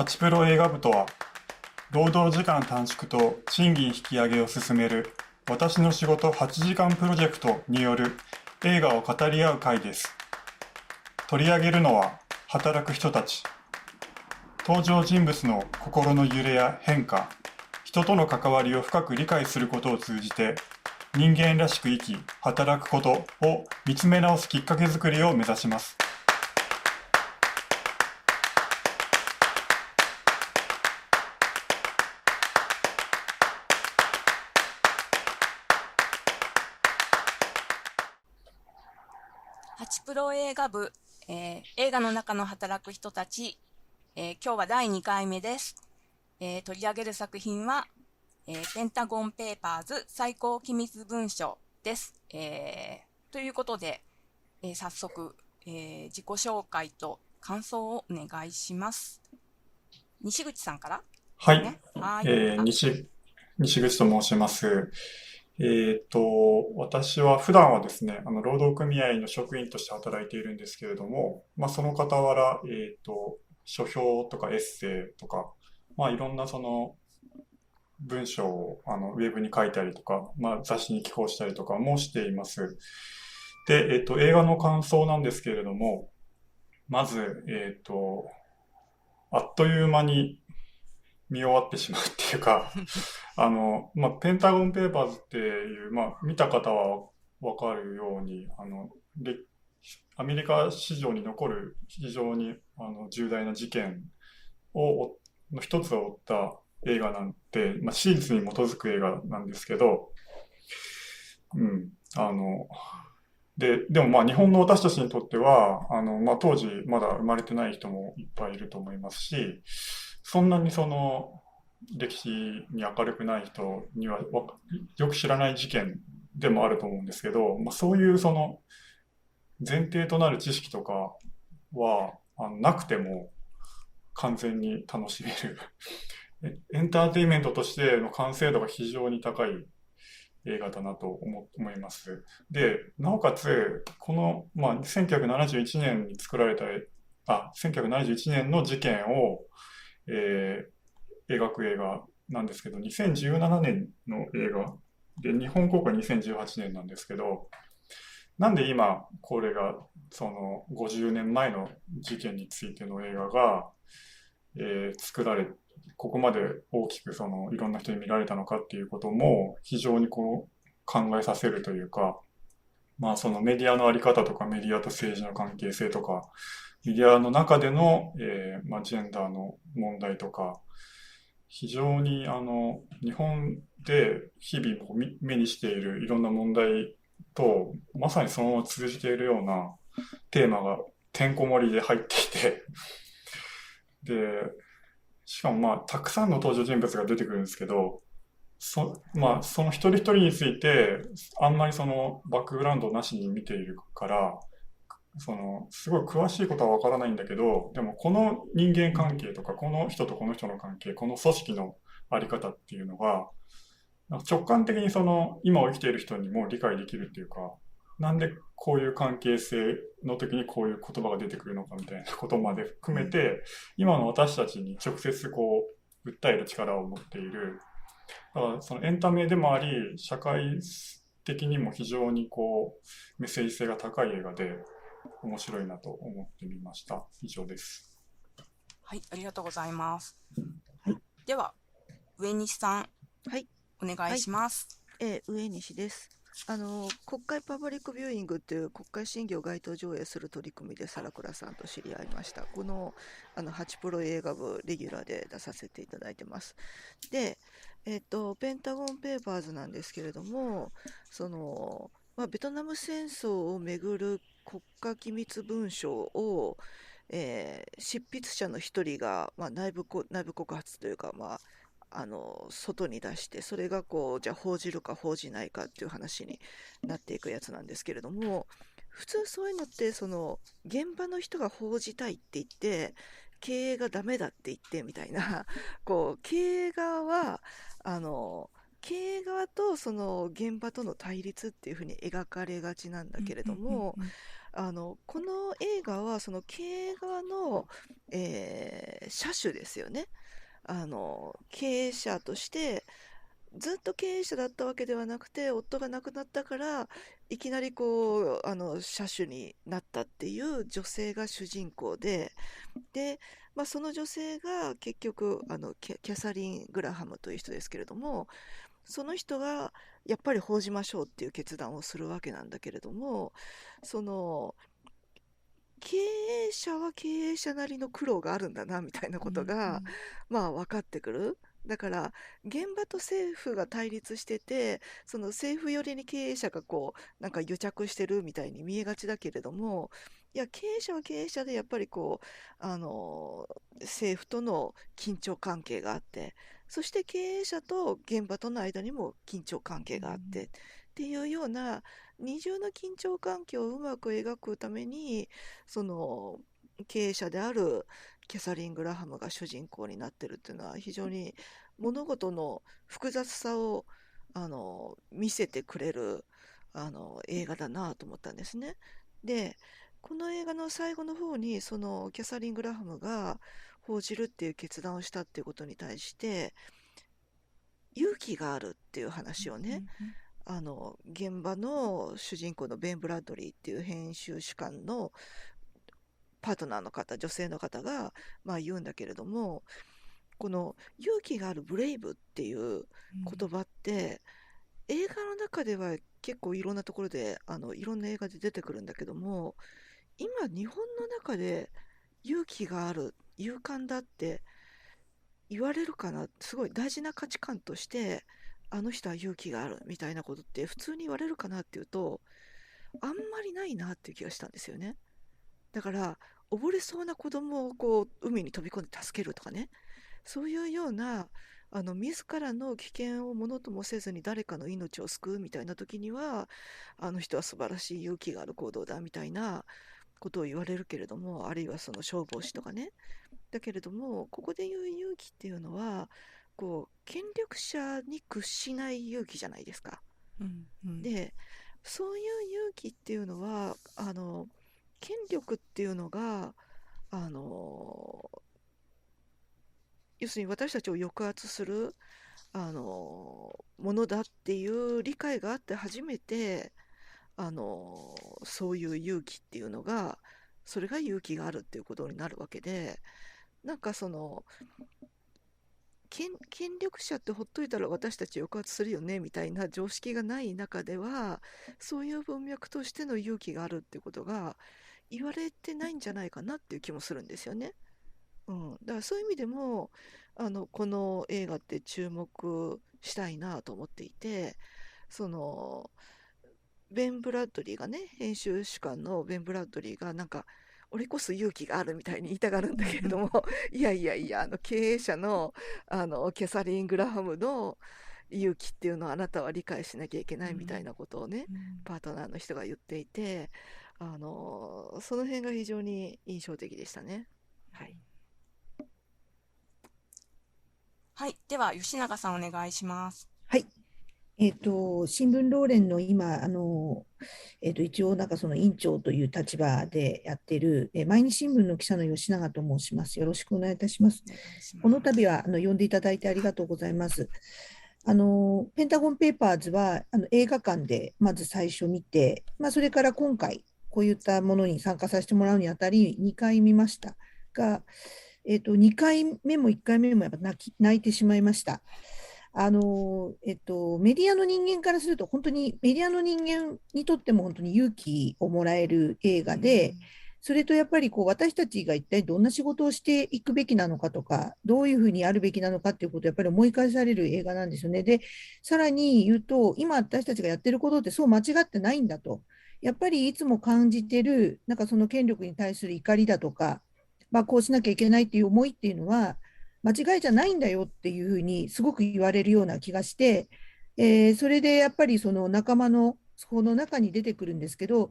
ハチプロ映画部とは、労働時間短縮と賃金引き上げを進める私の仕事8時間プロジェクトによる映画を語り合う会です。取り上げるのは働く人たち。登場人物の心の揺れや変化、人との関わりを深く理解することを通じて、人間らしく生き、働くことを見つめ直すきっかけづくりを目指します。プロ映画部、えー映画の中の働く人たち、えー今日は第2回目です。えー取り上げる作品は、えーペンタゴンペーパーズ最高機密文書です。えーということで、えー早速、えー自己紹介と感想をお願いします。西口さんからはい。え西、西口と申します。えっと、私は普段はですね、あの、労働組合の職員として働いているんですけれども、まあ、その傍ら、えっと、書評とかエッセイとか、まあ、いろんなその、文章を、あの、ウェブに書いたりとか、まあ、雑誌に寄稿したりとかもしています。で、えっと、映画の感想なんですけれども、まず、えっと、あっという間に見終わってしまうっていうか、あの、まあ、ペンタゴンペーパーズっていう、まあ、見た方はわかるように、あの、で、アメリカ史上に残る非常にあの重大な事件を、の一つを追った映画なんて、まあ、史実に基づく映画なんですけど、うん、あの、で、でもまあ日本の私たちにとっては、あの、まあ当時まだ生まれてない人もいっぱいいると思いますし、そんなにその歴史に明るくない人にはよく知らない事件でもあると思うんですけど、まあそういうその前提となる知識とかはあのなくても完全に楽しめる エンターテインメントとしての完成度が非常に高い映画だなと思思います。で、なおかつ、この、まあ、1971年に作られた、あ、1971年の事件を、えー描く映画なんですけど、2017年の映画で、日本公開2018年なんですけど、なんで今、これが、その、50年前の事件についての映画が、えー作られ、ここまで大きくその、いろんな人に見られたのかっていうことも、非常にこう、考えさせるというか、まあそのメディアのあり方とかメディアと政治の関係性とか、メディアの中での、えーまあ、ジェンダーの問題とか、非常にあの、日本で日々こう目にしているいろんな問題と、まさにそのまま通じているようなテーマがてんこ盛りで入っていて、で、しかもまあ、たくさんの登場人物が出てくるんですけど、そ、まあ、その一人一人について、あんまりそのバックグラウンドなしに見ているから、その、すごい詳しいことはわからないんだけど、でもこの人間関係とか、この人とこの人の関係、この組織のあり方っていうのが、直感的にその、今を生きている人にも理解できるっていうか、なんでこういう関係性の時にこういう言葉が出てくるのかみたいなことまで含めて、今の私たちに直接こう、訴える力を持っている、だからそのエンタメでもあり、社会的にも非常にこう、メッセージ性が高い映画で、面白いなと思ってみました。以上です。はい、ありがとうございます。では、上西さん、はい、お願いします。えー上西です。あの国会パブリックビューイングっていう国会審議を街頭上映する取り組みで皿倉さんと知り合いました。このあのハチプロ映画部レギュラーで出させていただいてます。で、えっとペンタゴンペーパーズなんですけれども、そのまあベトナム戦争をめぐる国家機密文書を、えー執筆者の一人が、まあ、内部内部告発というか、まあ、あの外に出してそれがこうじゃあ報じるか報じないかっていう話になっていくやつなんですけれども普通そういうのってその現場の人が報じたいって言って経営がダメだって言ってみたいなこう経営側はあの経営側とその現場との対立っていうふうに描かれがちなんだけれども、あのこの映画はその経営側の、えー、車種ですよね。あの経営者としてずっと経営者だったわけではなくて夫が亡くなったからいきなりこうあの車種になったっていう女性が主人公でで、まあ、その女性が結局あのキャサリン・グラハムという人ですけれどもその人がやっぱり報じましょうっていう決断をするわけなんだけれどもその経営者は経営者なりの苦労があるんだなみたいなことが、うん、まあ分かってくる。だから現場と政府が対立しててその政府寄りに経営者がこうなんか癒着してるみたいに見えがちだけれどもいや経営者は経営者でやっぱりこうあの政府との緊張関係があってそして経営者と現場との間にも緊張関係があって、うん、っていうような二重の緊張関係をうまく描くためにその経営者であるキャサリン・グラハムが主人公になってるっていうのは非常に物事の複雑さをあの見せてくれるあの映画だなと思ったんですね。でこの映画の最後の方にそのキャサリン・グラハムが報じるっていう決断をしたっていうことに対して勇気があるっていう話をね、うんうん、あの現場の主人公のベン・ブラッドリーっていう編集主幹のパートナーの方女性の方が、まあ、言うんだけれどもこの勇気があるブレイブっていう言葉って、うん、映画の中では結構いろんなところであのいろんな映画で出てくるんだけども今日本の中で勇気がある勇敢だって言われるかなすごい大事な価値観としてあの人は勇気があるみたいなことって普通に言われるかなっていうとあんまりないなっていう気がしたんですよね。だから溺れそうな子供をこう海に飛び込んで助けるとかね。そういうようなあの自らの危険をものともせずに誰かの命を救うみたいな時にはあの人は素晴らしい勇気がある行動だみたいなことを言われるけれどもあるいはその消防士とかねだけれどもここで言う勇気っていうのはこう権力者に屈しない勇気じゃないですか。うんうん、でそういう勇気っていうのはあの権力っていうのがあの要するに私たちを抑圧するあのものだっていう理解があって初めてあのそういう勇気っていうのがそれが勇気があるっていうことになるわけでなんかその権力者ってほっといたら私たち抑圧するよねみたいな常識がない中ではそういう文脈としての勇気があるっていうことが言われてないんじゃないかなっていう気もするんですよね。うん、だからそういう意味でもあのこの映画って注目したいなと思っていてそのベン・ブラッドリーがね編集主幹のベン・ブラッドリーがなんか俺こそ勇気があるみたいに言いたがるんだけれども いやいやいやあの経営者のあのキャサリン・グラハムの勇気っていうのをあなたは理解しなきゃいけないみたいなことをね、うん、パートナーの人が言っていてあのその辺が非常に印象的でしたね。はい、はい、では吉永さんお願いします。はいえっ、ー、と、新聞労連の今、あの、えっ、ー、と、一応、なんかその委員長という立場でやっている、えー、毎日新聞の記者の吉永と申します。よろしくお願いいたします。この度は、あの、呼んでいただいてありがとうございます。あの、ペンタゴンペーパーズは、あの、映画館でまず最初見て、まあ、それから今回、こういったものに参加させてもらうにあたり、2回見ましたが、えっ、と、2回目も1回目もやっぱ泣き泣いてしまいました。あの、えっと、メディアの人間からすると、本当にメディアの人間にとっても本当に勇気をもらえる映画で、それとやっぱりこう私たちが一体どんな仕事をしていくべきなのかとか、どういうふうにあるべきなのかっていうことをやっぱり思い返される映画なんですよね。で、さらに言うと、今私たちがやってることってそう間違ってないんだと。やっぱりいつも感じてる、なんかその権力に対する怒りだとか、まあ、こうしなきゃいけないっていう思いっていうのは、間違いじゃないんだよっていうふうにすごく言われるような気がして、えー、それでやっぱりその仲間のそこの中に出てくるんですけど、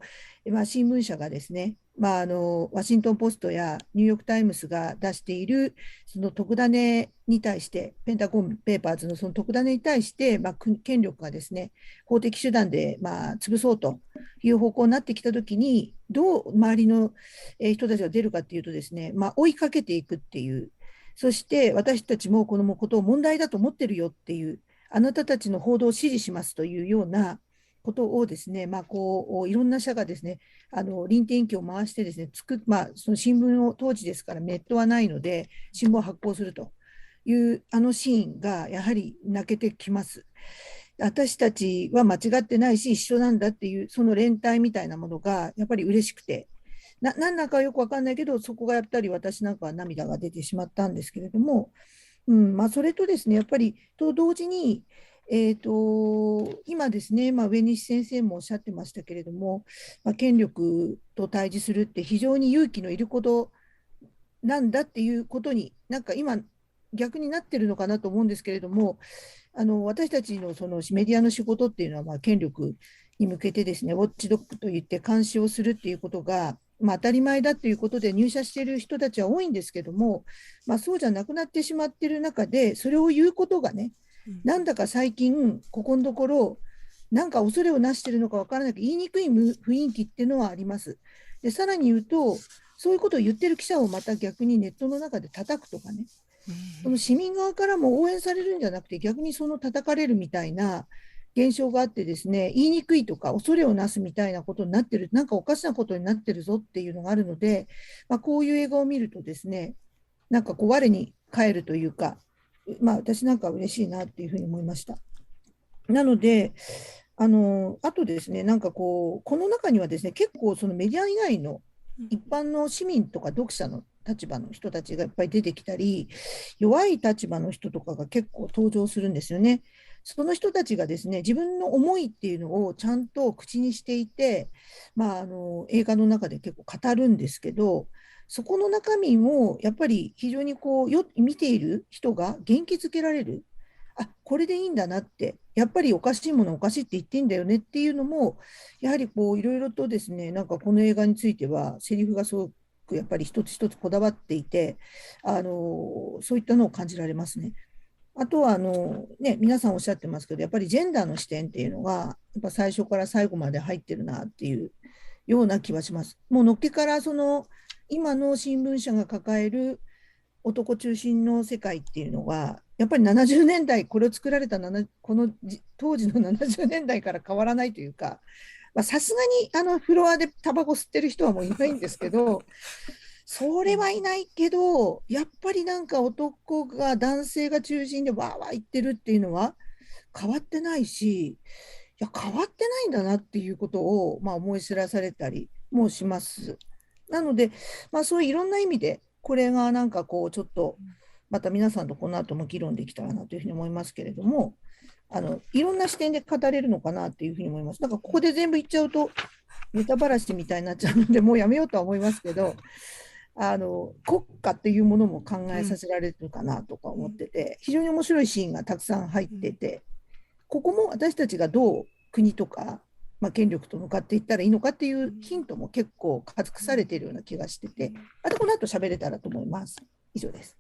まあ、新聞社がですね、まあ、あのワシントン・ポストやニューヨーク・タイムズが出しているその特ダネに対して、ペンタゴン・ペーパーズのその特ダネに対して、まあ、権力がですね法的手段でまあ潰そうという方向になってきたときに、どう周りの人たちが出るかっていうとですね、まあ、追いかけていくっていう、そして私たちもこのことを問題だと思ってるよっていう、あなたたちの報道を支持しますというようなことをですね、まあ、こういろんな社がですね、あの臨転機を回してですね、つくまあ、その新聞を当時ですからネットはないので、新聞を発行するというあのシーンがやはり泣けてきます。私たちは間違ってないし、一緒なんだっていう、その連帯みたいなものがやっぱり嬉しくて、な何だかよく分かんないけど、そこがやっぱり私なんかは涙が出てしまったんですけれども、うんまあ、それとですね、やっぱりと同時に、えーと、今ですね、まあ、上西先生もおっしゃってましたけれども、まあ、権力と対峙するって非常に勇気のいることなんだっていうことに、なんか今、逆になってるのかなと思うんですけれども、あの私たちのそのメディアの仕事っていうのは、まあ、権力に向けてですね、ウォッチドッグといって監視をするっていうことが、まあ、当たり前だということで入社している人たちは多いんですけども、まあ、そうじゃなくなってしまっている中で、それを言うことがね、なんだか最近、ここのところ、なんか恐れをなしているのか分からないけど、言いにくい雰囲気っていうのはあります。でさらに言うと、そういうことを言ってる記者をまた逆にネットの中で叩くとかね、その市民側からも応援されるんじゃなくて、逆にその叩かれるみたいな現象があってですね、言いにくいとか、恐れをなすみたいなことになってる、なんかおかしなことになってるぞっていうのがあるので、まあ、こういう映画を見るとですね、なんかこう、我に返るというか、まあ、私なんか嬉しいなっていうふうに思いました。なので、あのあとですね、なんかこう、この中にはですね、結構そのメディア以外の一般の市民とか読者の立場の人たちがいっぱい出てきたり、弱い立場の人とかが結構登場するんですよね。その人たちがですね、自分の思いっていうのをちゃんと口にしていて、まあ、あの映画の中で結構語るんですけど、そこの中身をやっぱり非常にこうよ見ている人が元気づけられる。あこれでいいんだなって、やっぱりおかしいものおかしいって言っていいんだよねっていうのも、やはりこういろいろとですね、なんかこの映画については、セリフがすごくやっぱり一つ一つこだわっていて、あのそういったのを感じられますね。あとはあの、ね、皆さんおっしゃってますけど、やっぱりジェンダーの視点っていうのが、やっぱ最初から最後まで入ってるなっていうような気はします。もうのっけからその今の新聞社が抱える男中心の世界っていうのは、やっぱり70年代、これを作られたこの当時の70年代から変わらないというか、さすがにあのフロアでタバコ吸ってる人はもういないんですけど、それはいないけど、やっぱりなんか男が男性が中心でわーわー言ってるっていうのは変わってないし、いや、変わってないんだなっていうことを、まあ、思い知らされたりもします。なので、まあ、そういういろんな意味で、これがなんかこう、ちょっと、また皆さんとこの後も議論できたらなというふうに思いますけれども、あのいろんな視点で語れるのかなっていうふうに思います。なんかここで全部言っちゃうと、ネタばらしみたいになっちゃうので、もうやめようとは思いますけど、あの国家っていうものも考えさせられるかなとか思ってて、非常に面白いシーンがたくさん入ってて、ここも私たちがどう国とかまあ、権力と向かっていったらいいのかっていうヒントも結構隠されているような気がしてて、あとこの後喋れたらと思います。以上です。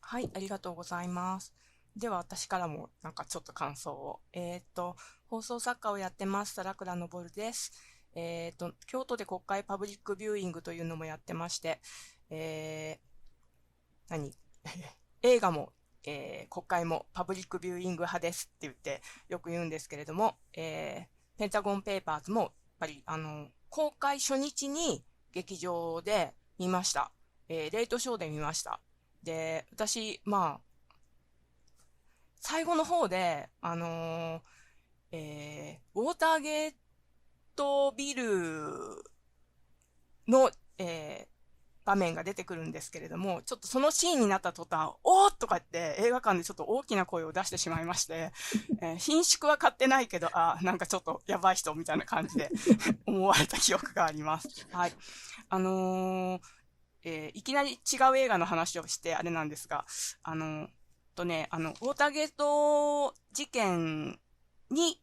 はい、ありがとうございます。では私からもなんかちょっと感想を。えっ、ー、と、放送作家をやってます、ラクラのボルです。えっ、ー、と、京都で国会パブリックビューイングというのもやってまして、えー、何？映画も、えー、国会もパブリックビューイング派ですって言ってよく言うんですけれども、えー、ペンタゴンペーパーズも、やっぱり、あの、公開初日に劇場で見ました。えー、レイトショーで見ました。で、私、まあ、最後の方で、あのー、えー、ウォーターゲートビルの、えー、場面が出てくるんですけれども、ちょっとそのシーンになった途端、おーとかって映画館でちょっと大きな声を出してしまいまして、えー、品縮は買ってないけど、あ、なんかちょっとやばい人みたいな感じで 思われた記憶があります。はい。あのー、えー、いきなり違う映画の話をしてあれなんですが、あのー、とね、あの、ウォーターゲート事件に、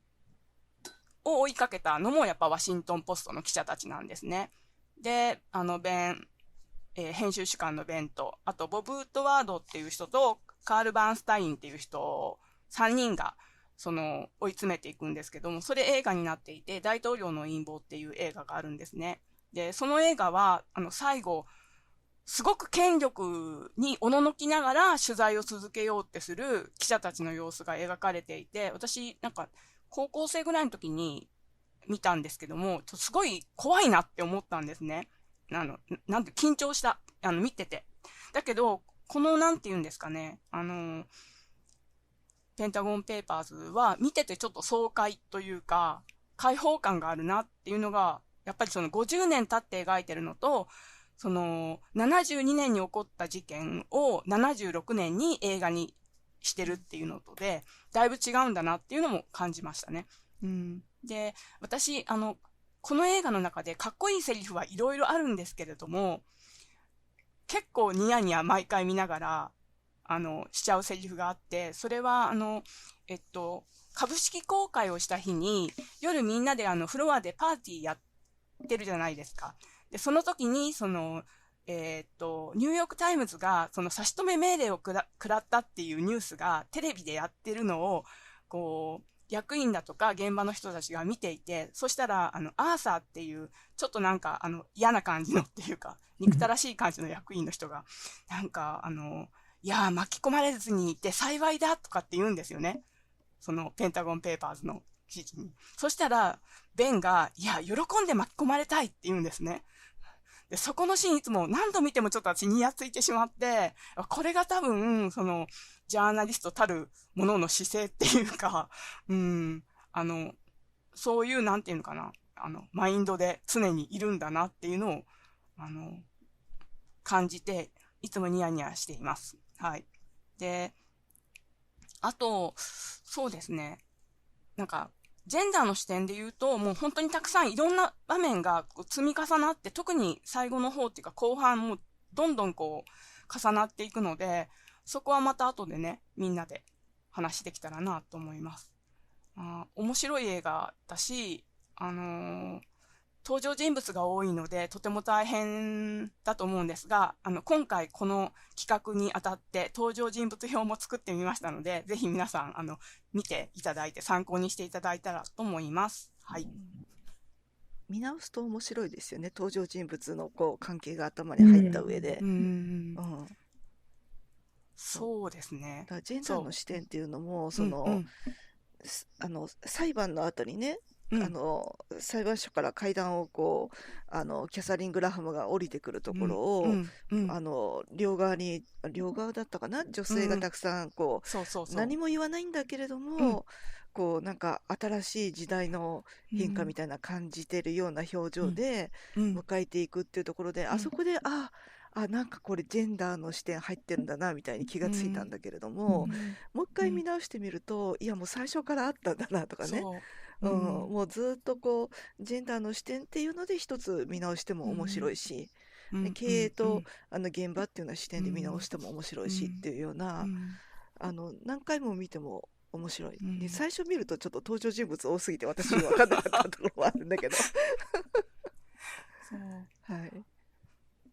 を追いかけたのもやっぱワシントンポストの記者たちなんですね。で、あの、ベン、えー、編集主幹のベンと、あとボブ・ウッドワードっていう人と、カール・バーンスタインっていう人、3人が、その、追い詰めていくんですけども、それ映画になっていて、大統領の陰謀っていう映画があるんですね。で、その映画は、あの、最後、すごく権力におののきながら取材を続けようってする記者たちの様子が描かれていて、私、なんか、高校生ぐらいの時に見たんですけども、すごい怖いなって思ったんですね。あの、なんて、緊張した。あの、見てて。だけど、この、なんて言うんですかね、あの、ペンタゴンペーパーズは見ててちょっと爽快というか、開放感があるなっていうのが、やっぱりその50年経って描いてるのと、その72年に起こった事件を76年に映画にしてるっていうのとで、だいぶ違うんだなっていうのも感じましたね。うん。で、私、あの、この映画の中でかっこいいセリフはいろいろあるんですけれども、結構ニヤニヤ毎回見ながら、あの、しちゃうセリフがあって、それは、あの、えっと、株式公開をした日に、夜みんなであの、フロアでパーティーやってるじゃないですか。で、その時に、その、えー、っと、ニューヨークタイムズが、その差し止め命令をくらったっていうニュースがテレビでやってるのを、こう、役員だとか現場の人たちが見ていて、そしたら、あの、アーサーっていう、ちょっとなんか、あの、嫌な感じのっていうか、憎たらしい感じの役員の人が、なんか、あの、いや巻き込まれずにいて幸いだとかって言うんですよね。その、ペンタゴンペーパーズの記事に。そしたら、ベンが、いや、喜んで巻き込まれたいって言うんですね。で、そこのシーンいつも何度見てもちょっと私にやついてしまって、これが多分、その、ジャーナリストたるものの姿勢っていうか、うん、あの、そういう、なんていうのかな、あの、マインドで常にいるんだなっていうのを、あの、感じて、いつもニヤニヤしています。はい。で、あと、そうですね。なんか、ジェンダーの視点で言うと、もう本当にたくさんいろんな場面が積み重なって、特に最後の方っていうか後半もどんどんこう重なっていくので、そこはまた後でね、みんなで話できたらなと思います。あ面白い映画だし、あのー、登場人物が多いので、とても大変だと思うんですが、あの、今回この企画にあたって登場人物表も作ってみましたので、ぜひ皆さん、あの、見ていただいて参考にしていただいたらと思います。はい。見直すと面白いですよね。登場人物のこう関係が頭に入った上で。うん。うんそうですね。だジェンダーの視点っていうのも、その、うんうん、あの、裁判の後にね、うん、あの裁判所から階段をこうあのキャサリン・グラハムが降りてくるところを、うん。うん、あの両側に両側だったかな？女性がたくさんこう,、何も言わないんだけれども、こうなんか新しい時代の変化みたいな感じてるような表情で迎えていくっていうところで、あそこでああなんかこれジェンダーの視点入ってるんだなみたいに気がついたんだけれども、もう一回見直してみると、いやもう最初からあったんだなとかね。うん、もうずっとこうジェンダーの視点っていうので一つ見直しても面白いし、うん、経営と、あの現場っていうような視点で見直しても面白いしっていうような、あの何回も見ても面白い、で最初見るとちょっと登場人物多すぎて私に分かんなかったところもあるんだけど。はい、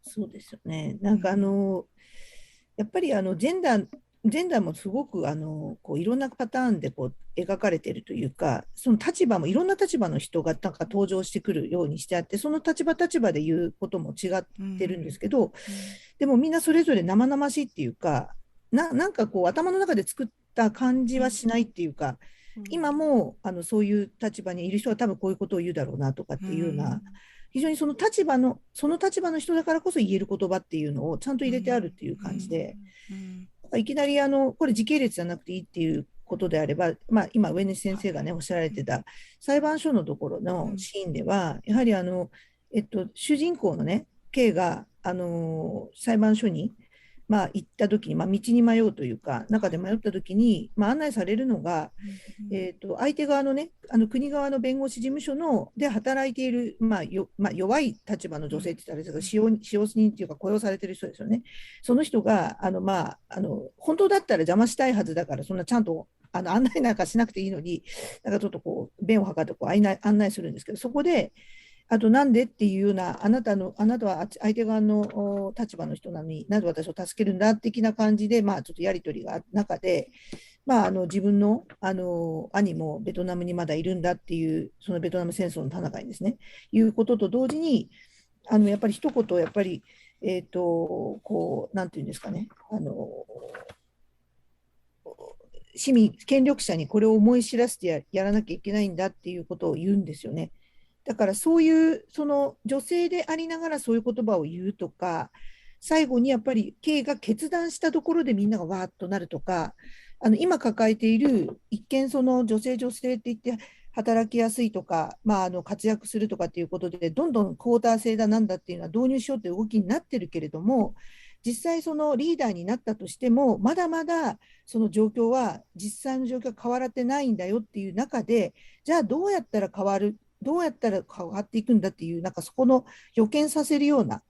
そうですよね。なんかあのやっぱりあのジェンダージェンダーもすごくあのこういろんなパターンでこう描かれているというか、その立場もいろんな立場の人がなんか登場してくるようにしてあって、その立場立場で言うことも違ってるんですけど、うん。うん、でもみんなそれぞれ生々しいっていうか、ななんかこう頭の中で作った感じはしないっていうか、うん、今もあのそういう立場にいる人は多分こういうことを言うだろうなとかっていうような、非常にその立場の、その立場の人だからこそ言える言葉っていうのをちゃんと入れてあるっていう感じで、いきなりあの、これ時系列じゃなくていいっていうことであれば、まあ、今、上西先生がね、おっしゃられてた裁判所のところのシーンでは、やはりあの、えっと、主人公のね、K が、あの裁判所に、まあ、行った時に、まあ、道に迷うというか、中で迷った時に、まあ、案内されるのが、えーと、相手側のね、あの国側の弁護士事務所ので働いている、まあよまあ、弱い立場の女性って言ったらあれですが、使用使用人っていうか、雇用されてる人ですよね。その人が、あのまあ、あの本当だったら邪魔したいはずだから、そんなちゃんとあの案内なんかしなくていいのに、なんかちょっとこう、便を図ってこう案内案内するんですけど、そこで、あとなんでっていうような、あなたの、あなたは相手側の立場の人なのに、なぜ私を助けるんだ的な感じで、まあちょっとやりとりが中で、まあ、あの自分のあの兄もベトナムにまだいるんだっていう、そのベトナム戦争の戦いですね、いうことと同時に、あのやっぱり一言、やっぱり、えっ、ー、と、こう、なんていうんですかね、あの、市民、権力者にこれを思い知らせてやらなきゃいけないんだっていうことを言うんですよね。だからそういう、その女性でありながらそういう言葉を言うとか、最後にやっぱり K が決断したところでみんながわーっとなるとか、あの今抱えている一見その女性女性って言って働きやすいとか、まあ、あの活躍するとかっていうことでどんどんクォーター制だなんだっていうのは導入しようという動きになってるけれども実際そのリーダーになったとしてもまだまだその状況は実際の状況が変わってないんだよっていう中でじゃあどうやったら変わるどうやったら変わっていくんだっていうなんかそこの予見させるような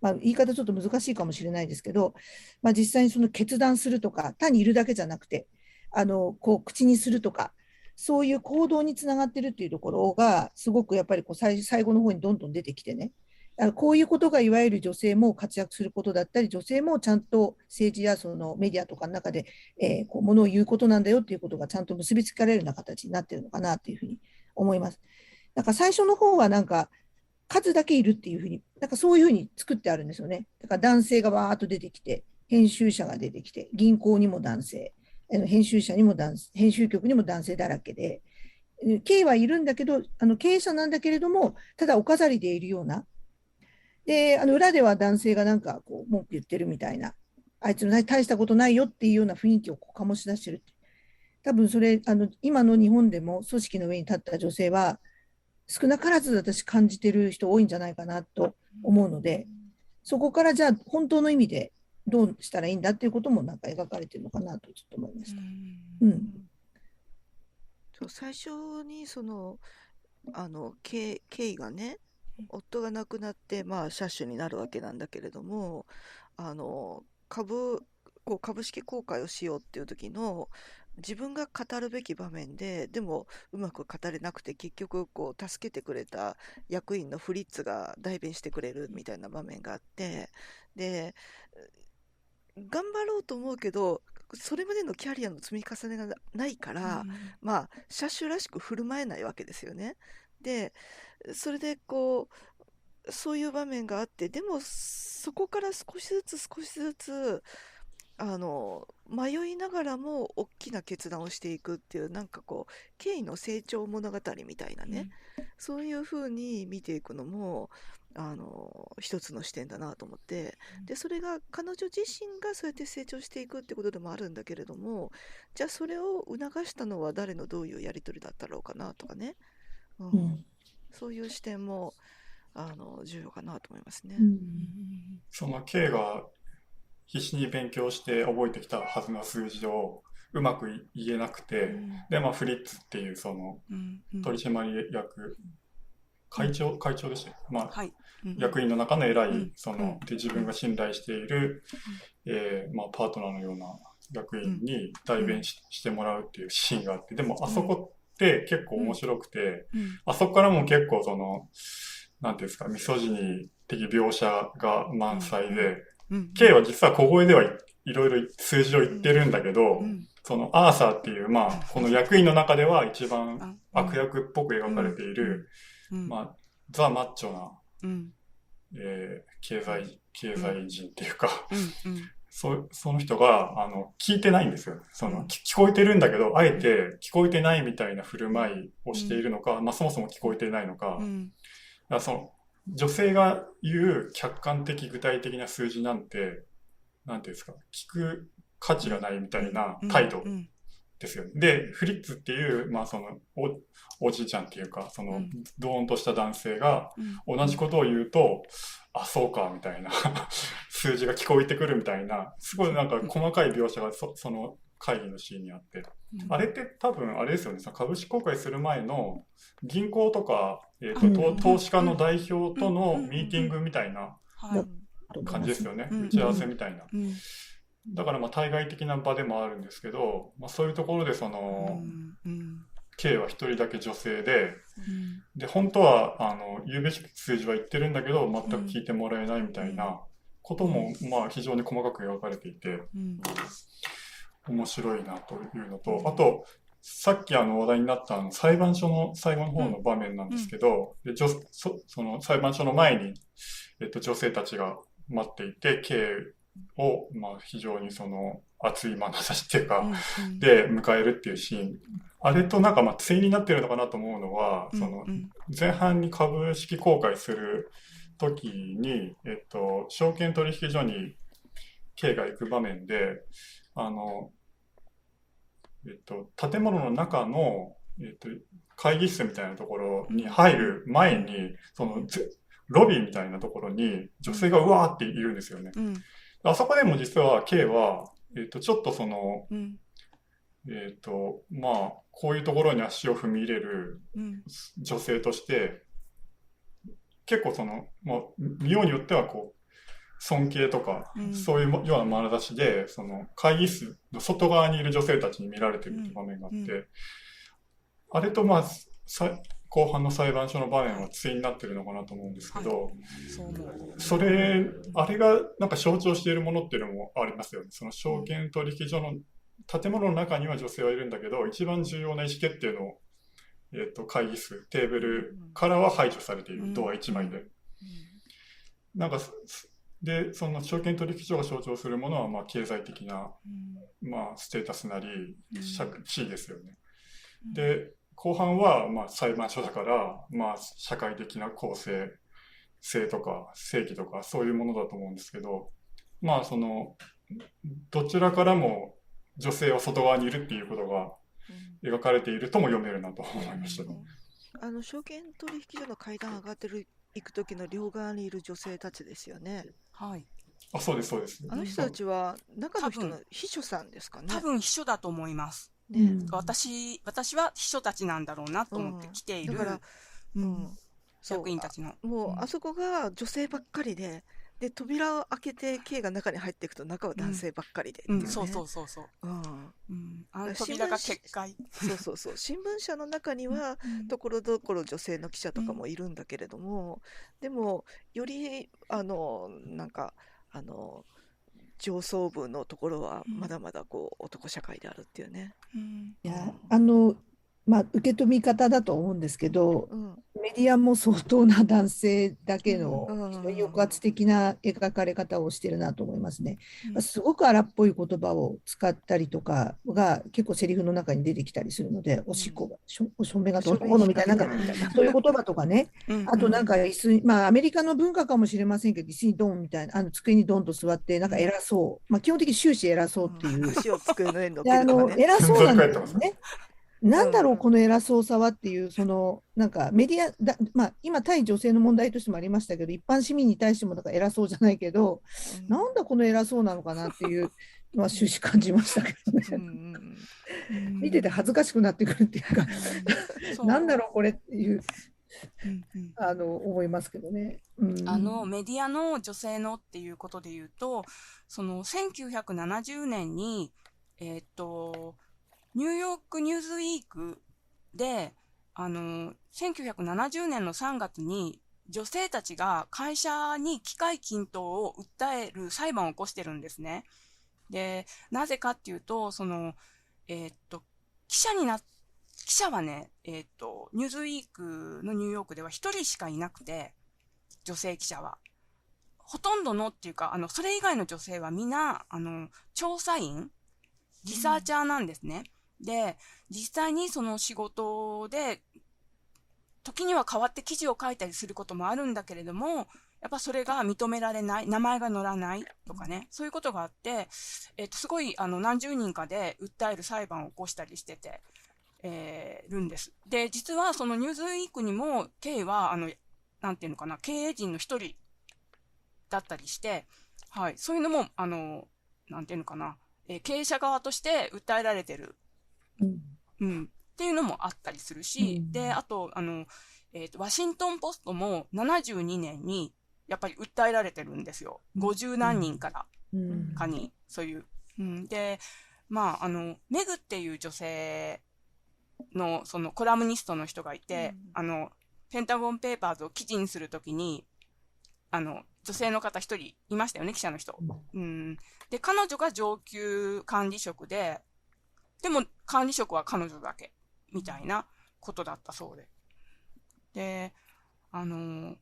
まあ、言い方ちょっと難しいかもしれないですけど、まあ、実際にその決断するとか、単にいるだけじゃなくて、あのこう口にするとか、そういう行動につながってるっていうところが、すごくやっぱりこう最最後の方にどんどん出てきてね、こういうことがいわゆる女性も活躍することだったり、女性もちゃんと政治やそのメディアとかの中で、えー、こうものを言うことなんだよっていうことがちゃんと結びつかれるような形になってるのかなというふうに思います。なんか最初の方はなんか数だけいるっていうふうに、なんかそういうふうに作ってあるんですよね。だから男性がわーっと出てきて、編集者が出てきて、銀行にも男性、編集者にも男性、編集局にも男性だらけで、経営はいるんだけど、あの経営者なんだけれども、ただお飾りでいるような。で、あの裏では男性がなんかこう文句言ってるみたいな、あいつの大したことないよっていうような雰囲気をこう醸し出してる。多分それ、あの今の日本でも組織の上に立った女性は、少なからず私感じてる人多いんじゃないかなと思うので、そこからじゃあ本当の意味でどうしたらいいんだっていうこともなんか描かれてるのかなとちょっと思いました。うん、そう最初にそのあの経緯がね夫が亡くなって、まあ、車種になるわけなんだけれどもあの株こう株式公開をしようっていう時の自分が語るべき場面ででもうまく語れなくて結局こう助けてくれた役員のフリッツが代弁してくれるみたいな場面があってで頑張ろうと思うけどそれまでのキャリアの積み重ねがないから、うん、まあ車種らしく振る舞えないわけですよね。でそれでこうそういう場面があってでもそこから少しずつ少しずつあの迷いながらも大きな決断をしていくっていうなんかこう経緯の成長物語みたいなね、うん、そういうふうに見ていくのもあの一つの視点だなと思って、うん、でそれが彼女自身がそうやって成長していくってことでもあるんだけれどもじゃあそれを促したのは誰のどういうやり取りだったろうかなとかね、うん、うん、そういう視点もあの重要かなと思いますね。その K が必死に勉強して覚えてきたはずの数字をうまく言えなくて、うん、で、まあ、フリッツっていうその取締役、会長、会長でしたまあ、はい。うん、役員の中の偉い、その、で、自分が信頼している、えー、まあ、パートナーのような役員に代弁し,、してもらうっていうシーンがあって、でも、あそこって結構面白くて、あそこからも結構その、なんていうんですか、ミソジニ的描写が満載で、K は実は小声ではいろいろ数字を言ってるんだけど、そのアーサーっていう、まあ、この役員の中では一番悪役っぽく描かれている、まあ、ザ・マッチョな、えー、経済、経済人っていうか、そその人が、あの、聞いてないんですよ。その、聞こえてるんだけど、あえて聞こえてないみたいな振る舞いをしているのか、まあそもそも聞こえていないのか、かその、女性が言う客観的具体的な数字なんて、なんていうんですか、聞く価値がないみたいな態度ですよね。で、フリッツっていう、まあそのお、おじいちゃんっていうか、その、ドーンとした男性が、同じことを言うと、あ、そうか、みたいな 数字が聞こえてくるみたいな、すごいなんか細かい描写がそその会議のシーンにあって、あれって多分あれですよね、その株式公開する前の銀行とか、えーと、と投資家の代表とのミーティングみたいな感じですよね、打ち合わせみたいな。だからまあ対外的な場でもあるんですけど、まあ、そういうところでその、うんうん、K は一人だけ女性で、うん。で、本当は、あの、言うべき数字は言ってるんだけど、全く聞いてもらえないみたいなことも、まあ、非常に細かく描かれていて、うん面白いなというのと、あと、さっきあの話題になったあの裁判所の最後の方の場面なんですけど、で女そその裁判所の前に、えっと、女性たちが待っていて、K を、まあ、非常にその熱い眼差しっていうか、うんで迎えるっていうシーン。あれとなんかまあ対になってるのかなと思うのは、うんそのうん前半に株式公開する時に、えっと、証券取引所に K が行く場面で、あの、えっと、建物の中の、えっと、会議室みたいなところに入る前に、その、ぜロビーみたいなところに女性がうわーっているんですよね。うん。あそこでも実は K は、えっと、ちょっとその、うん。えっと、まあ、こういうところに足を踏み入れるうん。女性として、結構その、まあ、見ようによってはこう、尊敬とか、うんそういうような眼差しで、その会議室の外側にいる女性たちに見られてるっていう場面があって、うんうあれとまあ、さ後半の裁判所の場面は対になってるのかなと思うんですけど、そう思う。それ、あれがなんか象徴しているものっていうのもありますよね。その証券取引所の建物の中には女性はいるんだけど、一番重要な意思決定の、えっと会議室、テーブルからは排除されている、うんドア1枚で。なんか、すで、その証券取引所が象徴するものは、まあ、経済的な、まあ、ステータスなり、地位ですよね。うんで、後半は、まあ、裁判所だから、まあ、社会的な公正性とか、正義とか、そういうものだと思うんですけど、まあ、その、どちらからも女性は外側にいるっていうことが描かれているとも読めるなと思いましたね。あの証券取引所の階段上がってる行く時の両側にいる女性たちですよね。はい。あ、そうです、そうです。あの人たちは中の人多の秘書さんですかね。多分秘書だと思います。ねうん私、私は秘書たちなんだろうなと思って来ている、だから、ううんう職員たちの。もうあそこが女性ばっかりで、で扉を開けて K が中に入っていくと中は男性ばっかりでっていうね。うん、そうそうそうそう。うん。うん、あの新聞扉が決壊。そうそうそう。新聞社の中にはうんところどころ女性の記者とかもいるんだけれども、でもよりあのなんかあの上層部のところはうんまだまだこう男社会であるっていうね。うんいや、あの、まあ、受け止め方だと思うんですけど、うん、メディアも相当な男性だけの抑圧的な描かれ方をしてるなと思いますね。うん。まあすごく荒っぽい言葉を使ったりとかが結構セリフの中に出てきたりするので、おしっこが、しょおしょんべがどうのこうのみたいな、なんかそういう言葉とかね、うん。あとなんか椅子に、まあアメリカの文化かもしれませんけど、椅子にドンみたいな、あの机にドンと座って、なんか偉そう、まあ基本的に終始偉そうっていう。足を机の上に乗っで、あの、けるとかね。偉そうなんですね。なんだろうこの偉そうさはっていう、その、なんかメディアだ、まあ、今、対女性の問題としてもありましたけど、一般市民に対しても、だから偉そうじゃないけど、うん。なんだこの偉そうなのかなっていうのは終始感じましたけどうんうね。んうん。見てて恥ずかしくなってくるっていうか、そう なんだろう、これっていう、うんうん。あの、思いますけどね。うん、あのメディアの女性のっていうことで言うと、その1970年に、えーっと、ニューヨークニューズウィークで、あの、1970年の3月に女性たちが会社に機械均等を訴える裁判を起こしてるんですね。で、なぜかっていうと、その、えーっと、記者にな、記者はね、えーっと、ニューズウィークのニューヨークでは一人しかいなくて、女性記者は。ほとんどのっていうか、あの、それ以外の女性はみんな、あの、調査員リサーチャーなんですね。で、実際にその仕事で、時には変わって記事を書いたりすることもあるんだけれども、やっぱそれが認められない、名前が載らないとかね、そういうことがあって、えっと、すごい、あの、何十人かで訴える裁判を起こしたりしてて、えーるんです。で、実はそのニューズウィークにも、K は、あの、なんていうのかな、経営陣の一人だったりして、はい、そういうのも、あの、なんていうのかな、えー経営者側として訴えられてる、うん。うん、っていうのもあったりするし、うん。で、あと、あの、えっ、と、ワシントンポストも72年に、やっぱり訴えられてるんですよ。50何人から。うん。かに、そういう。うん、で、まあ、あの、メグっていう女性の、そのコラムニストの人がいて、うん。あの、ペンタゴンペーパーズを記事にするときに、あの、女性の方一人いましたよね、記者の人。うん。で、彼女が上級管理職で、でも管理職は彼女だけ、みたいなことだったそうで。で、あのー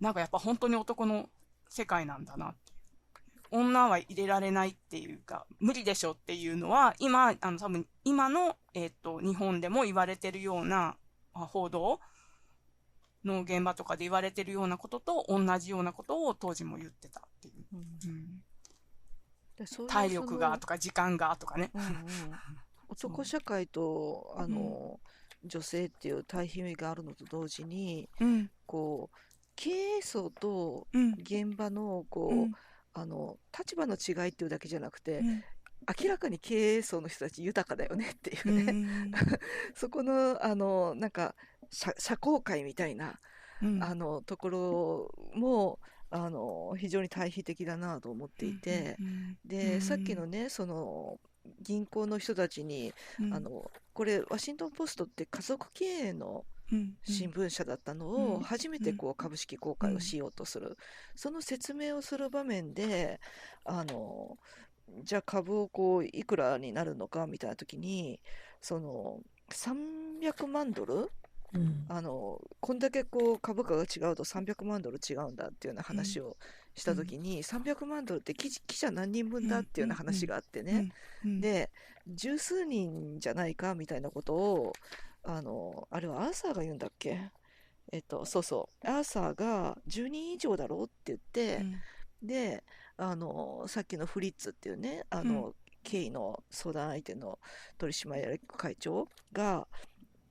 なんかやっぱ本当に男の世界なんだなって。女は入れられないっていうか、無理でしょっていうのは、今、あの多分、今の、えっ、と、日本でも言われてるようなあ報道の現場とかで言われてるようなことと同じようなことを当時も言ってたっていう。うんうん体力がそとか時間がとかね。のうんうん男社会とあの、女性っていう対比があるのと同時にうん。こう経営層とうん。現場のこう、うん。あの立場の違いっていうだけじゃなくて、うん。明らかに経営層の人たち豊かだよねっていううね、ん そこのあのなんか社社交界みたいな、うん。あのところもあの非常に対比的だなと思っていて、うん。で、さっきのねその銀行の人たちに、うん。あのこれワシントン・ポストって家族経営のうん新聞社だったのうん。を初めてこう株式公開をしようとする、その説明をする場面であのじゃあ株をこういくらになるのかみたいな時にその300万ドル？うん。あのこんだけこう株価が違うと300万ドル違うんだっていうような話をした時に、300万ドルって記記者何人分だっていうような話があってね、うんで十数人じゃないかみたいなことをあのあれはアーサーが言うんだっけ？えっとそうそう。アーサーが10人以上だろうって言って、であのさっきのフリッツっていうねあの、経緯の相談相手の取締役会長が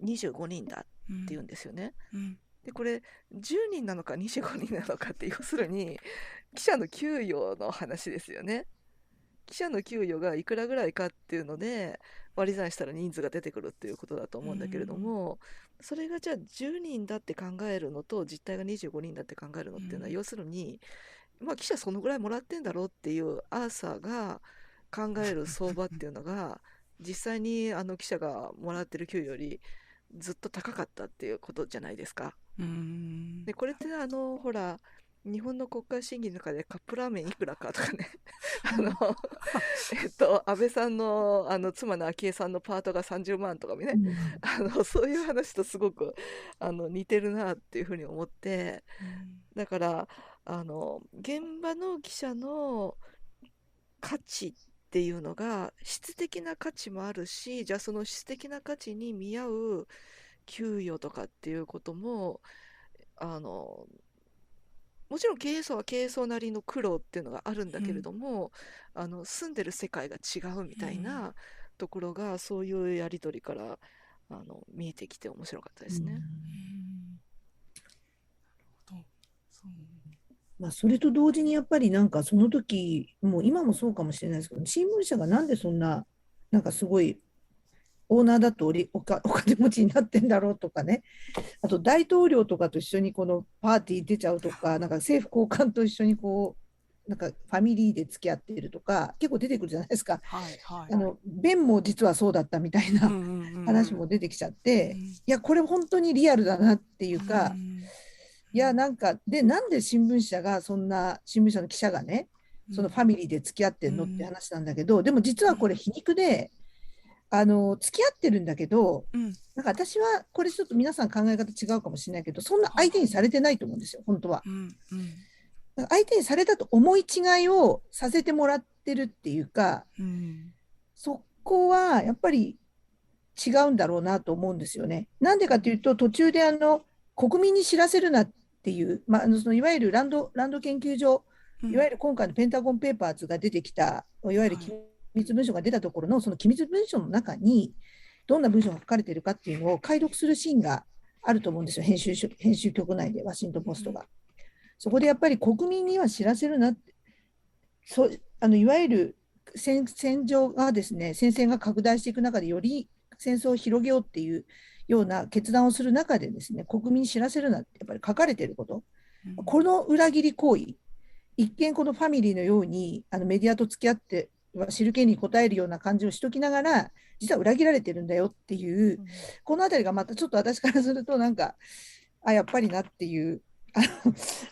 25人だうんって言うんですよね。うんでこれ10人なのか25人なのかって要するに記者の給与の話ですよね。記者の給与がいくらぐらいかっていうので割り算したら人数が出てくるっていうことだと思うんだけれども、それがじゃあ10人だって考えるのと実態が25人だって考えるのっていうのは、うん要するにまあ記者そのぐらいもらってんだろうっていうアーサーが考える相場っていうのが実際にあの記者がもらってる給与よりずっと高かったっていうことじゃないですか。うん。でこれってあのほら日本の国会審議の中でカップラーメンいくらかとかね。あの えっと安倍さんのあの妻の昭恵さんのパートが30万とかもね。あのそういう話とすごくあの似てるなっていうふうに思って。だからあの現場の記者の価値っていうのが質的な価値もあるしじゃあその質的な価値に見合う給与とかっていうこともあのもちろん経営層は経営層なりの苦労っていうのがあるんだけれども、あの住んでる世界が違うみたいなところが、そういうやり取りからあの見えてきて面白かったですね。うん。なるほど。そう。まあ、それと同時にやっぱりなんかその時もう今もそうかもしれないですけど新聞社がなんでそんななんかすごいオーナーだとおりおか お金持ちになってんだろうとかね。あと大統領とかと一緒にこのパーティー出ちゃうとか なんか政府高官と一緒にこうなんかファミリーで付き合っているとか結構出てくるじゃないですか。はいはい。あのベンも実はそうだったみたいな話も出てきちゃってうん。いやこれ本当にリアルだなっていうか。ん。いや、なんか、で、なんで新聞社が、そんな、新聞社の記者がね、そのファミリーで付き合ってんのって話なんだけど、でも実はこれ皮肉で、あの、付き合ってるんだけど、うん。なんか私は、これちょっと皆さん考え方違うかもしれないけど、そんな相手にされてないと思うんですよ、本当は。うんうん。相手にされたと思い違いをさせてもらってるっていうか、うん。そこはやっぱり違うんだろうなと思うんですよね。なんでかというと、途中であの国民に知らせるなっていう、まあ、あのそのいわゆるランドランド研究所、うん。いわゆる今回のペンタゴン・ペーパーズが出てきた、い。わゆるはい機密文書が出たところの、その機密文書の中に、どんな文章が書かれているかっていうのを解読するシーンがあると思うんですよ、編集所編集局内で、ワシントン・ポストが。そこでやっぱり国民には知らせるなって、そうあのいわゆる戦戦場がですね、戦線が拡大していく中で、より戦争を広げようっていうような決断をする中でですね、国民に知らせるなってやっぱり書かれていること、この裏切り行為、一見このファミリーのようにあのメディアと付き合っては知る権利に応えるような感じをしときながら、実は裏切られてるんだよっていう、このあたりがまたちょっと私からすると、なんか、あ、やっぱりなっていう、あの、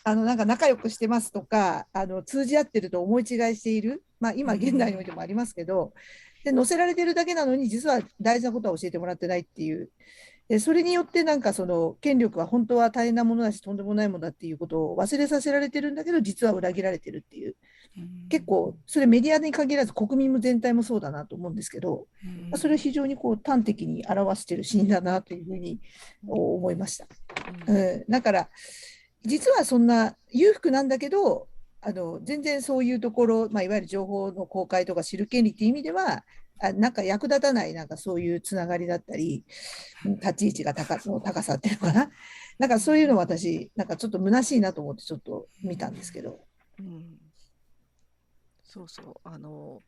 あのなんか仲良くしてますとか、あの通じ合ってると思い違いしている、まあ、今、現代においてもありますけど、で載せられてるだけなのに、実は大事なことは教えてもらってないっていう。でそれによってなんかその権力は本当は大変なものだしとんでもないものだっていうことを忘れさせられてるんだけど実は裏切られてるっていう結構それメディアに限らず国民も全体もそうだなと思うんですけど、まあそれを非常にこう端的に表してるシーンだなというふうに思いました。うん、だから実はそんな裕福なんだけどあの全然そういうところ、まあ、いわゆる情報の公開とか知る権利っていう意味ではあなんか役立たないなんかそういうつながりだったり立ち位置が高の高さっていうのかな。なんかそういうのを私なんかちょっと虚しいなと思ってちょっと見たんですけど。うん、そうそう、あの、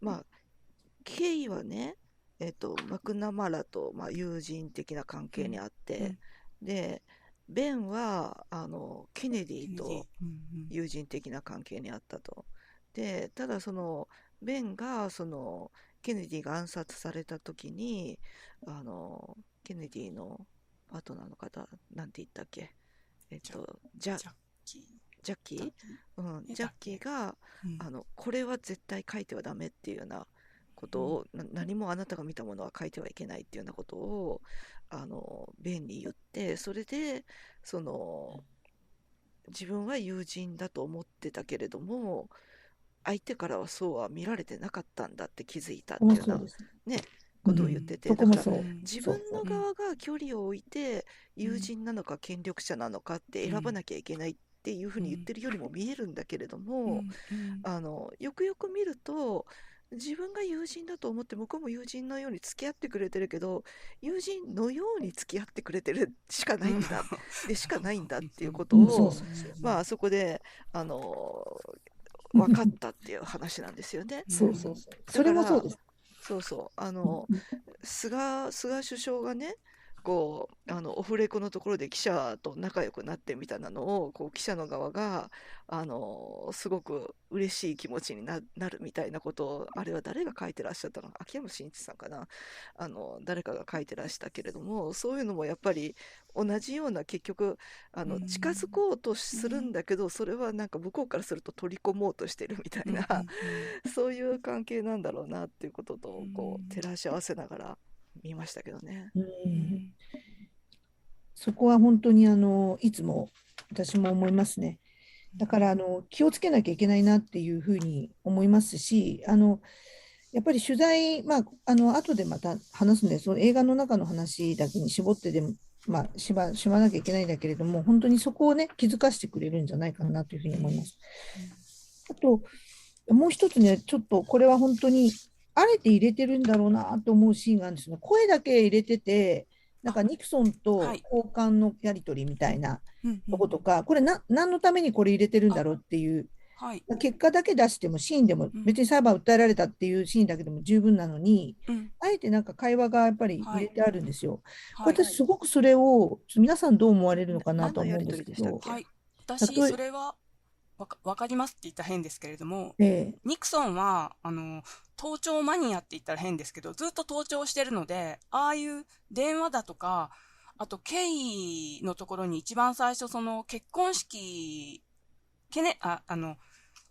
まあ、経緯はね、えっと、マクナマラと、まあ、友人的な関係にあって、で、ベンは、あの、ケネディと友人的な関係にあったと。で、ただその、ベンが、その、ケネディが暗殺された時に、あの、ケネディのパートナーの方、な？んて言ったっけ？えっと、ジャジャッキージャッキー？うん、えジャッキーが、うん。あのこれは絶対書いてはダメっていうようなことを、な何もあなたが見たものは書いてはいけないっていうようなことをあのベンに言ってそれでその自分は友人だと思ってたけれども相手からはそうは見られてなかったんだって気づいたっていうようなそうです。ことを言ってて、だから。自分の側が距離を置いて友人なのか権力者なのかって選ばなきゃいけないっていうふうに言ってるよりも見えるんだけれども、あのよくよく見ると自分が友人だと思って向こうも友人のように付き合ってくれてるけど友人のように付き合ってくれてるしかないんだ、でしかないんだっていうことをまあそこであの分かったっていう話なんですよね。そうそうそう。それもそうです。そうそう。あの菅菅首相がねこうあのオフレコのところで記者と仲良くなってみたいなのをこう記者の側があのすごく嬉しい気持ちにななるみたいなことをあれは誰が書いてらっしゃったの？秋山真一さんかな？あの誰かが書いてらしたけれどもそういうのもやっぱり同じような結局あのうん。近づこうとするんだけどそれはなんか向こうからすると取り込もうとしてるみたいな、そういう関係なんだろうなっていうこととこうん。う照らし合わせながら見ましたけどね。うんそこは本当にあのいつも私も思いますね。だからあの気をつけなきゃいけないなっていうふうに思いますし、あのやっぱり取材、まあ、あの後でまた話すんで、その映画の中の話だけに絞ってでも、まあ、しばしばなきゃいけないんだけれども、本当にそこをね、気づかせてくれるんじゃないかなというふうに思います。あと、もう一つね、ちょっとこれは本当に、あえて入れてるんだろうなと思うシーンがあるんですよね。声だけ入れてて、なんかニクソンとはい。交換のやり取りみたいなうんとことか、これな、何のためにこれ入れてるんだろうっていう、はい。結果だけ出しても、シーンでも、うん。別に裁判訴えられたっていうシーンだけでも十分なのに、うん。あえてなんか会話がやっぱり入れてあるんですよ。こはい。れ私、すごくそれを、皆さんどう思われるのかなと思うんですけど。私、それはわかわかりますって言ったら変ですけれども、ええニクソンは、あの、盗聴マニアって言ったら変ですけど、ずっと盗聴してるので、ああいう電話だとか、あと、ケイのところに一番最初、その結婚式、けね、あ、あの、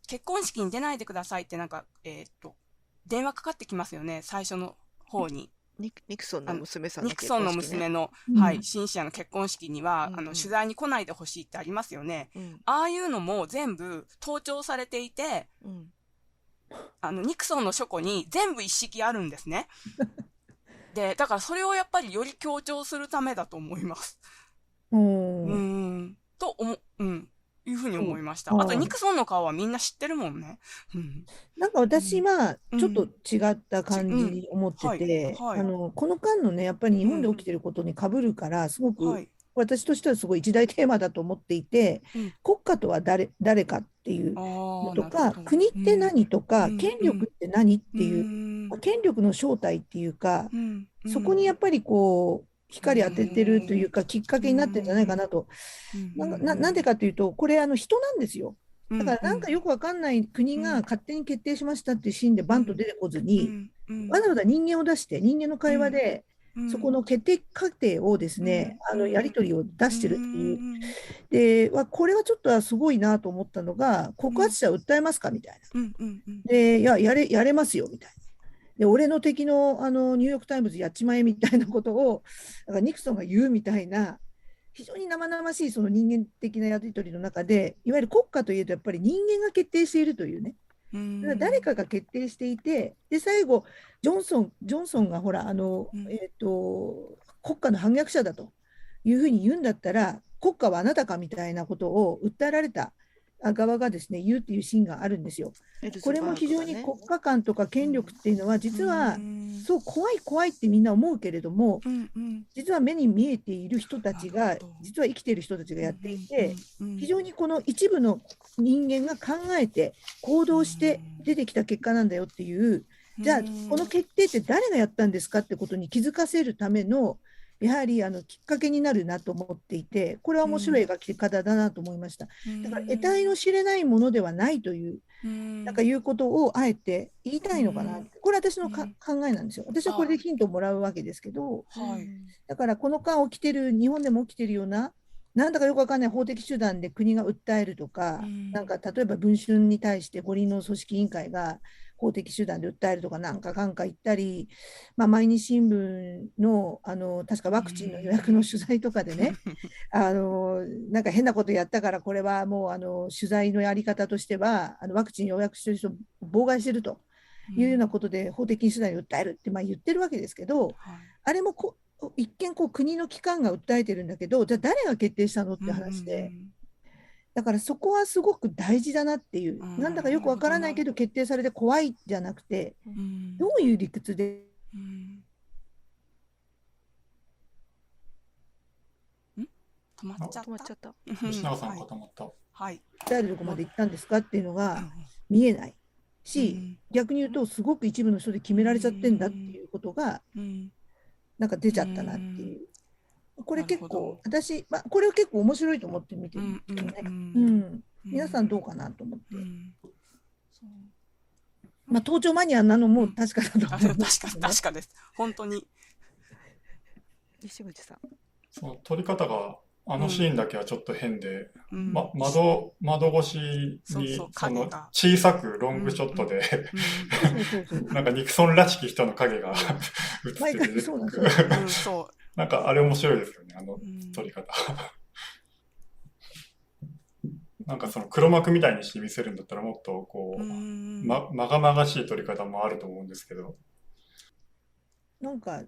結婚式に出ないでくださいってなんか、えーっと、電話かかってきますよね、最初の方に。ニクニクソンの娘さんのニクソンの娘の、うんはい、シンシアの結婚式には、うんうんあの、取材に来ないでほしいってありますよね。うんああいうのも全部盗聴されていて、うんあの、ニクソンの書庫に全部一式あるんですね。で、だからそれをやっぱりより強調するためだと思います。うんうーん。と思う、うん。いうふうに思いました。うん。あと、ニクソンの顔はみんな知ってるもんね。うん。なんか私はうん。ちょっと違った感じに思ってて、あのこの間のね、やっぱり日本で起きてることにかぶるから、すごくはい。私としてはすごい一大テーマだと思っていて、うん。国家とは誰誰かっていうのとか国って何とか、うん。権力って何っていう、うん。権力の正体っていうか、うん。そこにやっぱりこう、光当ててるというか、きっかけになってるんじゃないかなと。うん。なんかななんでかというと、これ、あの人なんですよ。うん。だからなんかよくわかんない国が勝手に決定しましたっていうシーンでバンと出てこずに、うん。わざわざ人間を出して、人間の会話で、うん。そこの決定過程をですね、うん。あのやり取りを出してるっていう。んで、わこれはちょっとはすごいなと思ったのが、告発者を訴えますかみたいな。で、いや、やれ、やれますよみたいな。で、俺の敵のあのニューヨーク・タイムズやっちまえみたいなことを、なんかニクソンが言うみたいな、非常に生々しいその人間的なやり取りの中で、いわゆる国家というと、やっぱり人間が決定しているというね、うん。だから誰かが決定していて、で、最後、ジョンソン、ジョンソンがほら、あの、うん。えっ、と、国家の反逆者だというふうに言うんだったら、国家はあなたかみたいなことを訴えられた側がですね、言うっていうシーンがあるんですよ。これも非常に国家観とか権力っていうのは、実はう、ん。そう怖い怖いってみんな思うけれども、実は目に見えている人たちが実は生きている人たちがやっていて、非常にこの一部の人間が考えて行動して出てきた結果なんだよっていう、じゃあうん。この決定って誰がやったんですかってことに気づかせるためのやはりあのきっかけになるなと思っていてこれは面白い描き方だなと思いました。だから得体の知れないものではないといううん。なんかいうことをあえて言いたいのかな、うん。これ私のかうん。考えなんですよ。私はこれでヒントをもらうわけですけど、はい。だからこの間起きてる、日本でも起きてるような、なんだかよくわかんない法的手段で国が訴えるとか、うん。なんか例えば文春に対して五輪の組織委員会が法的手段で訴えるとか、なんかかんか言ったり、まあ、毎日新聞のあの確かワクチンの予約の取材とかでね、あのなんか変なことやったから、これはもうあの取材のやり方としては、あのワクチン予約してる人を妨害してるというようなことで法的手段に訴えるってまあ言ってるわけですけど、はい。あれもこ一見こう国の機関が訴えてるんだけど、じゃあ誰が決定したのって話で、だからそこはすごく大事だなっていう、うん。なんだかよくわからないけど決定されて怖いじゃなくて、どういう理屈で？うん。ん？止まっちゃった？た。吉永さんはい固まった。はい。訴えるとこまで行ったんですか？っていうのうがん。見えないうん。し、逆に言うとすごく一部の人で決められちゃってんだっていうことがうん。なんか出ちゃったなっていう。これ結構私、まあ、これを結構面白いと思って見てるんですよね。ううん。ん、皆さんどうかなと思って。まあ、盗聴マニアなのも確かだとあ思い確かますけどね。確かです。本当に。西口さん。その撮り方が、あのシーンだけはちょっと変で、うん。ま、窓、窓越しに、そうそうその小さくロングショットで。なんかニクソンらしき人の影が 映ってる。そうなんですよ。うんそなんかあれ面白いですよね、あのううん。撮り方。なんかその黒幕みたいにして見せるんだったらもっとこう、うんま、まがまがしい撮り方もあると思うんですけど、なんか、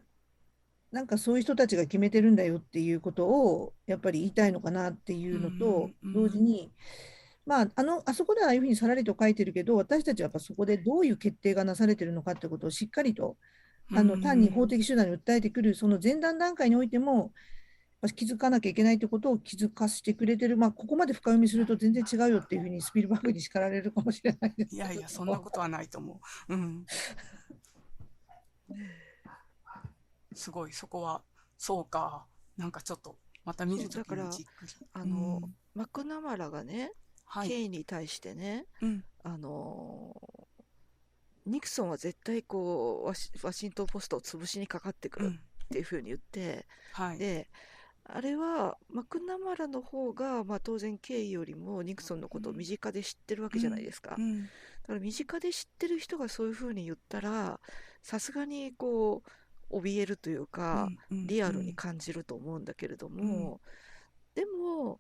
なんかそういう人たちが決めてるんだよっていうことをやっぱり言いたいのかなっていうのとうん。同時に、まあ、あの、あそこではああいうふうにさらりと書いてるけど、私たちはやっぱそこでどういう決定がなされてるのかってことをしっかりと、あの、単に法的手段に訴えてくる、その前段段階においても、やっぱ気づかなきゃいけないってことを気づかせてくれてる、まあ、ここまで深読みすると全然違うよっていうふうにスピルバーグに叱られるかもしれないですけど。いやいやそんなことはないと思う。うん。すごいそこはそうか。なんかちょっとまた見るときそうだからにじっくりあの、うん。マクナマラがね、はい。ケイに対してね、うん。あのニクソンは絶対こうワシワシントン・ポストを潰しにかかってくるっうん。ていうふうに言って、はい。であれはマクナマラの方が、まあ、当然ケイよりもニクソンのことを身近で知ってるわけじゃないですか、だうん。から身近で知ってる人がそういうふうに言ったらさすがにこう怯えるというか、うん。リアルに感じると思うんだけれども、でも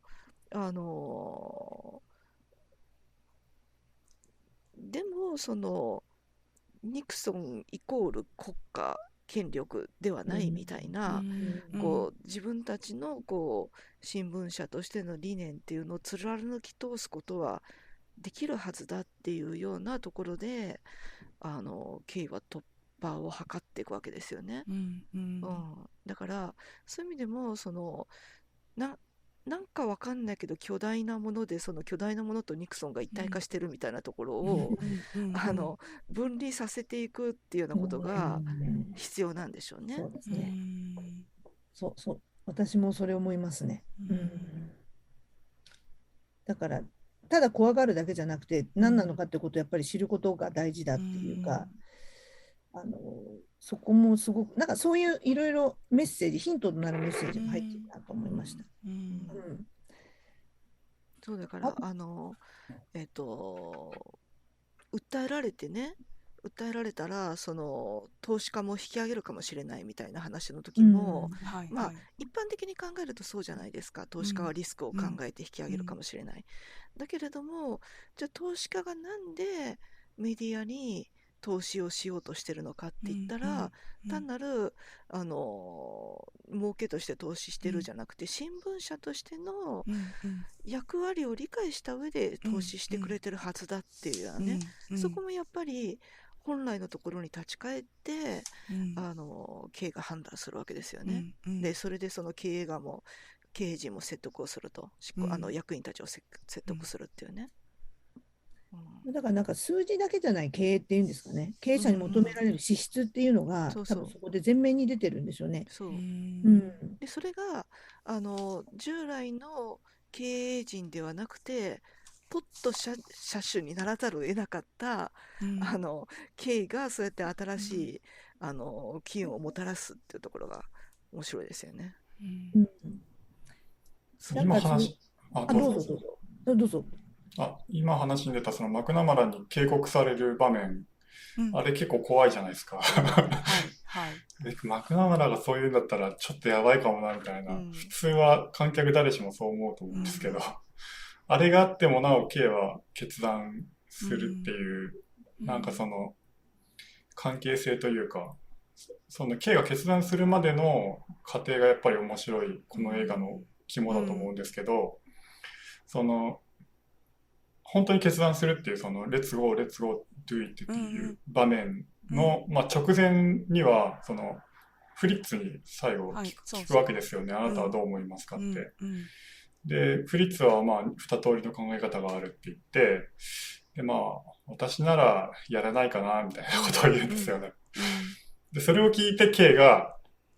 あのでもそのニクソンイコール国家権力ではないみたいな、うん。こう自分たちのこう新聞社としての理念っていうのを貫き通すことはできるはずだっていうようなところであのケイは突破を図っていくわけですよね。うん。うん。うん、だからそういう意味でもそのななんかわかんないけど巨大なものでその巨大なものとニクソンが一体化してるみたいなところを、うんうんあの分離させていくっていうようなことがうん必要なんでしょうね。うそうですね。んそうそう。私もそれ思いますね。ううんん。だから、ただ怖がるだけじゃなくて、何なのかってことをやっぱり知ることが大事だっていうか、あのそこもすごく、なんかそういういろいろメッセージ、ヒントとなるメッセージが入ってるなと思いました。うん。うん。そうだからああのえっ、と訴えられてね訴えられたらその投資家も引き上げるかもしれないみたいな話の時も、はいまあはい一般的に考えるとそうじゃないですか。投資家はリスクを考えて引き上げるかもしれない、だけれどもじゃあ投資家がなんでメディアに投資をしようとしてるのかって言ったら、うん単なる、あの儲けとして投資してるじゃなくて、新聞社としてのうんうん。役割を理解した上で投資してくれてるはずだっていうようなね、うんそこもやっぱり本来のところに立ち返って、うん。あの経営が判断するわけですよね。うんうん。でそれでその経営側も経営陣も説得をするとうん。あの役員たちをせ説得するっていうね。うん。だからなんか数字だけじゃない経営っていうんですかね、経営者に求められる資質っていうのが、そうそう多分そこで前面に出てるんでしょうね。そう。うん。うんでそれがあの従来の経営陣ではなくてポッと車車種にならざるを得なかった、うん。あの経緯がそうやって新しい、あの機運をもたらすっていうところが面白いですよね。うん。うん。今話、あ、あ、どうぞ。どうぞどうぞ。あ、今話に出たそのマクナマラに警告される場面、うん。あれ結構怖いじゃないですか。はい マクナマラがそういうんだったらちょっとやばいかもなみたいな、うん。普通は観客誰しもそう思うと思うんですけど、あれがあってもなお K は決断するっていう、なんかその関係性というか、そその K が決断するまでの過程がやっぱり面白いこの映画の肝だと思うんですけど、その本当に決断するっていうその「レッツゴーレッツゴー do it」っていう場面の、まあ、直前にはそのフリッツに最後はい聞く,、わけですよね。あなたはどう思いますかって。で、フリッツはまあ、二通りの考え方があるって言って、で、まあ、私ならやらないかな、みたいなことを言うんですよね。で、それを聞いて K が、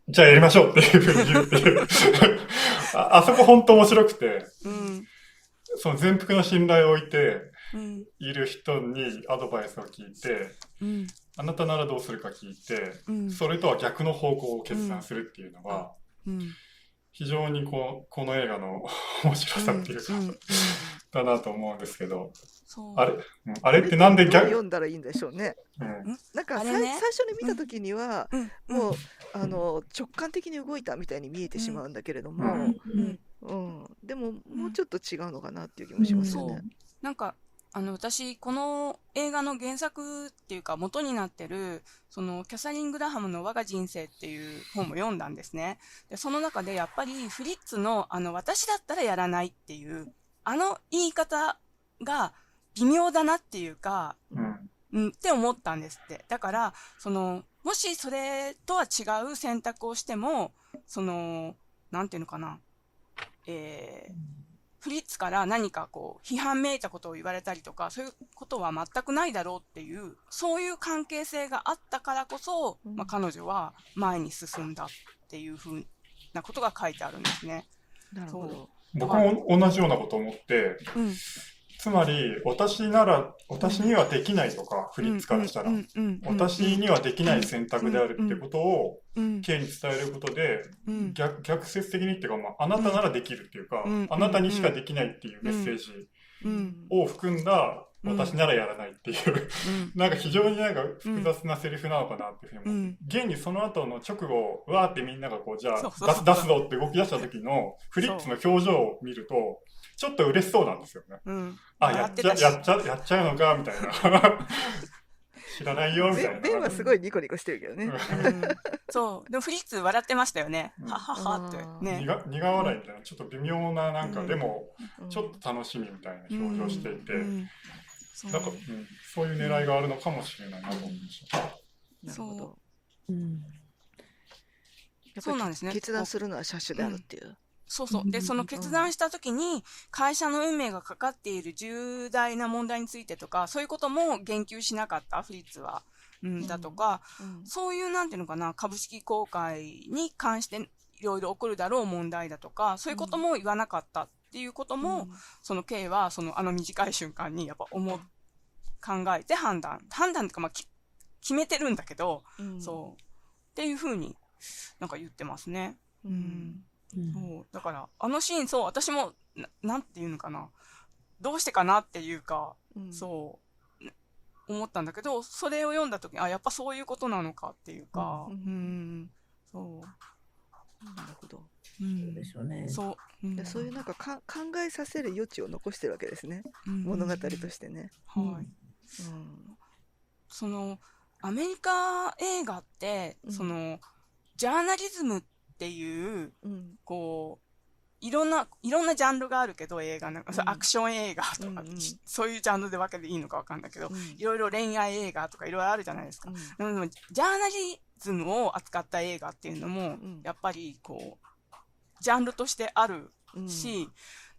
じゃあやりましょうっていうふうに言うっていう。ああそこ本当面白くて、うんその全幅の信頼を置いてうん。いる人にアドバイスを聞いて、うんあなたならどうするか聞いて、うん。それとは逆の方向を決断するっていうのが、うん。非常にこう、この映画の 面白さっていうか、うんうんだなと思うんですけど、あれ、うんあれってなんで逆、読んだらいいんでしょうね。うん。なんかね。最初に見た時には、うん。もうあの直感的に動いたみたいに見えてしまうんだけれども、うん。でももうちょっと違うのかなっていう気もしますよそう。ね。なんかあの私この映画の原作っていうか元になってるそのキャサリン・グラハムの「我が人生」っていう本も読んだんですね。でその中でやっぱりフリッツのあの私だったらやらないっていうあの言い方が微妙だなっていうかうん、うん、って思ったんですって。だから、その、もしそれとは違う選択をしても、その、なんていうのかな、えー、フリッツから何かこう、批判めいたことを言われたりとか、そういうことは全くないだろうっていう、そういう関係性があったからこそ、うんまあ彼女は前に進んだっていうふうなことが書いてあるんですね。なるほど。僕も同じようなこと思って、うん。つまり、私なら、私にはできないとか、フリッツからしたら。私にはできない選択であるってことを、うん、K に伝えることで、うん、逆逆説的にっていうか、まあ、あなたならできるっていうか、うん。あなたにしかできないっていうメッセージうん、を含んだ、うん。私ならやらないっていう、うん、なんか非常になんか複雑なセリフなのかなっていうふうに思って、うん。現にその後の直後、わーってみんながこう、じゃあ出すぞって動き出した時のフリッツの表情を見ると、ちょっと嬉しそうなんですよね。うん。あ、やっちゃ、やっちゃ、やっちゃうのか、みたいな。知らないよ、みたいな。ベンはすごいニコニコしてるけどね。うんそう。でもフリッツ笑ってましたよね。うんはははってね。苦苦笑いみたいな、ちょっと微妙な、なんか、うんでも、うんちょっと楽しみみたいな表情をしていて、なんか、うん、そういう狙いがあるのかもしれないなと思いました。なるほそど。うんやっぱりそうなんですね決断するのは車種であるっていう。そうそう。で、その決断した時に、会社の運命がかかっている重大な問題についてとか、そういうことも言及しなかった、フリッツは。うん、だとか、うん。そういう、なんていうのかな、株式公開に関していろいろ起こるだろう問題だとか、そういうことも言わなかったっっていうことも、その K はそのあの短い瞬間にやっぱ思う考えて判断。判断とかまあき決めてるんだけど、うん。そう。っていうふうになんか言ってますね。ううんんそうだからあのシーンそう私もななんていうのかな。どうしてかなっていうか、うん。そう思ったんだけどそれを読んだ時にあやっぱそういうことなのかっていうか、ううん。んそなるほど。う、うん。そうですよね。そう、うん。でそういうなんかか考えさせる余地を残してるわけですね。うん。物語としてね。はい、うん。そのアメリカ映画って、うん。そのジャーナリズムっていううん。こういろんないろんなジャンルがあるけど映画なん。か、そううんアクション映画とか、うんうん。そういうジャンルで分けていいのか分かんないけど、うん。いろいろ恋愛映画とかいろいろあるじゃないですか。うん。でもジャーナリズムを扱った映画っていうのも、ん。やっぱりこうジャンルとしてあるうん。し、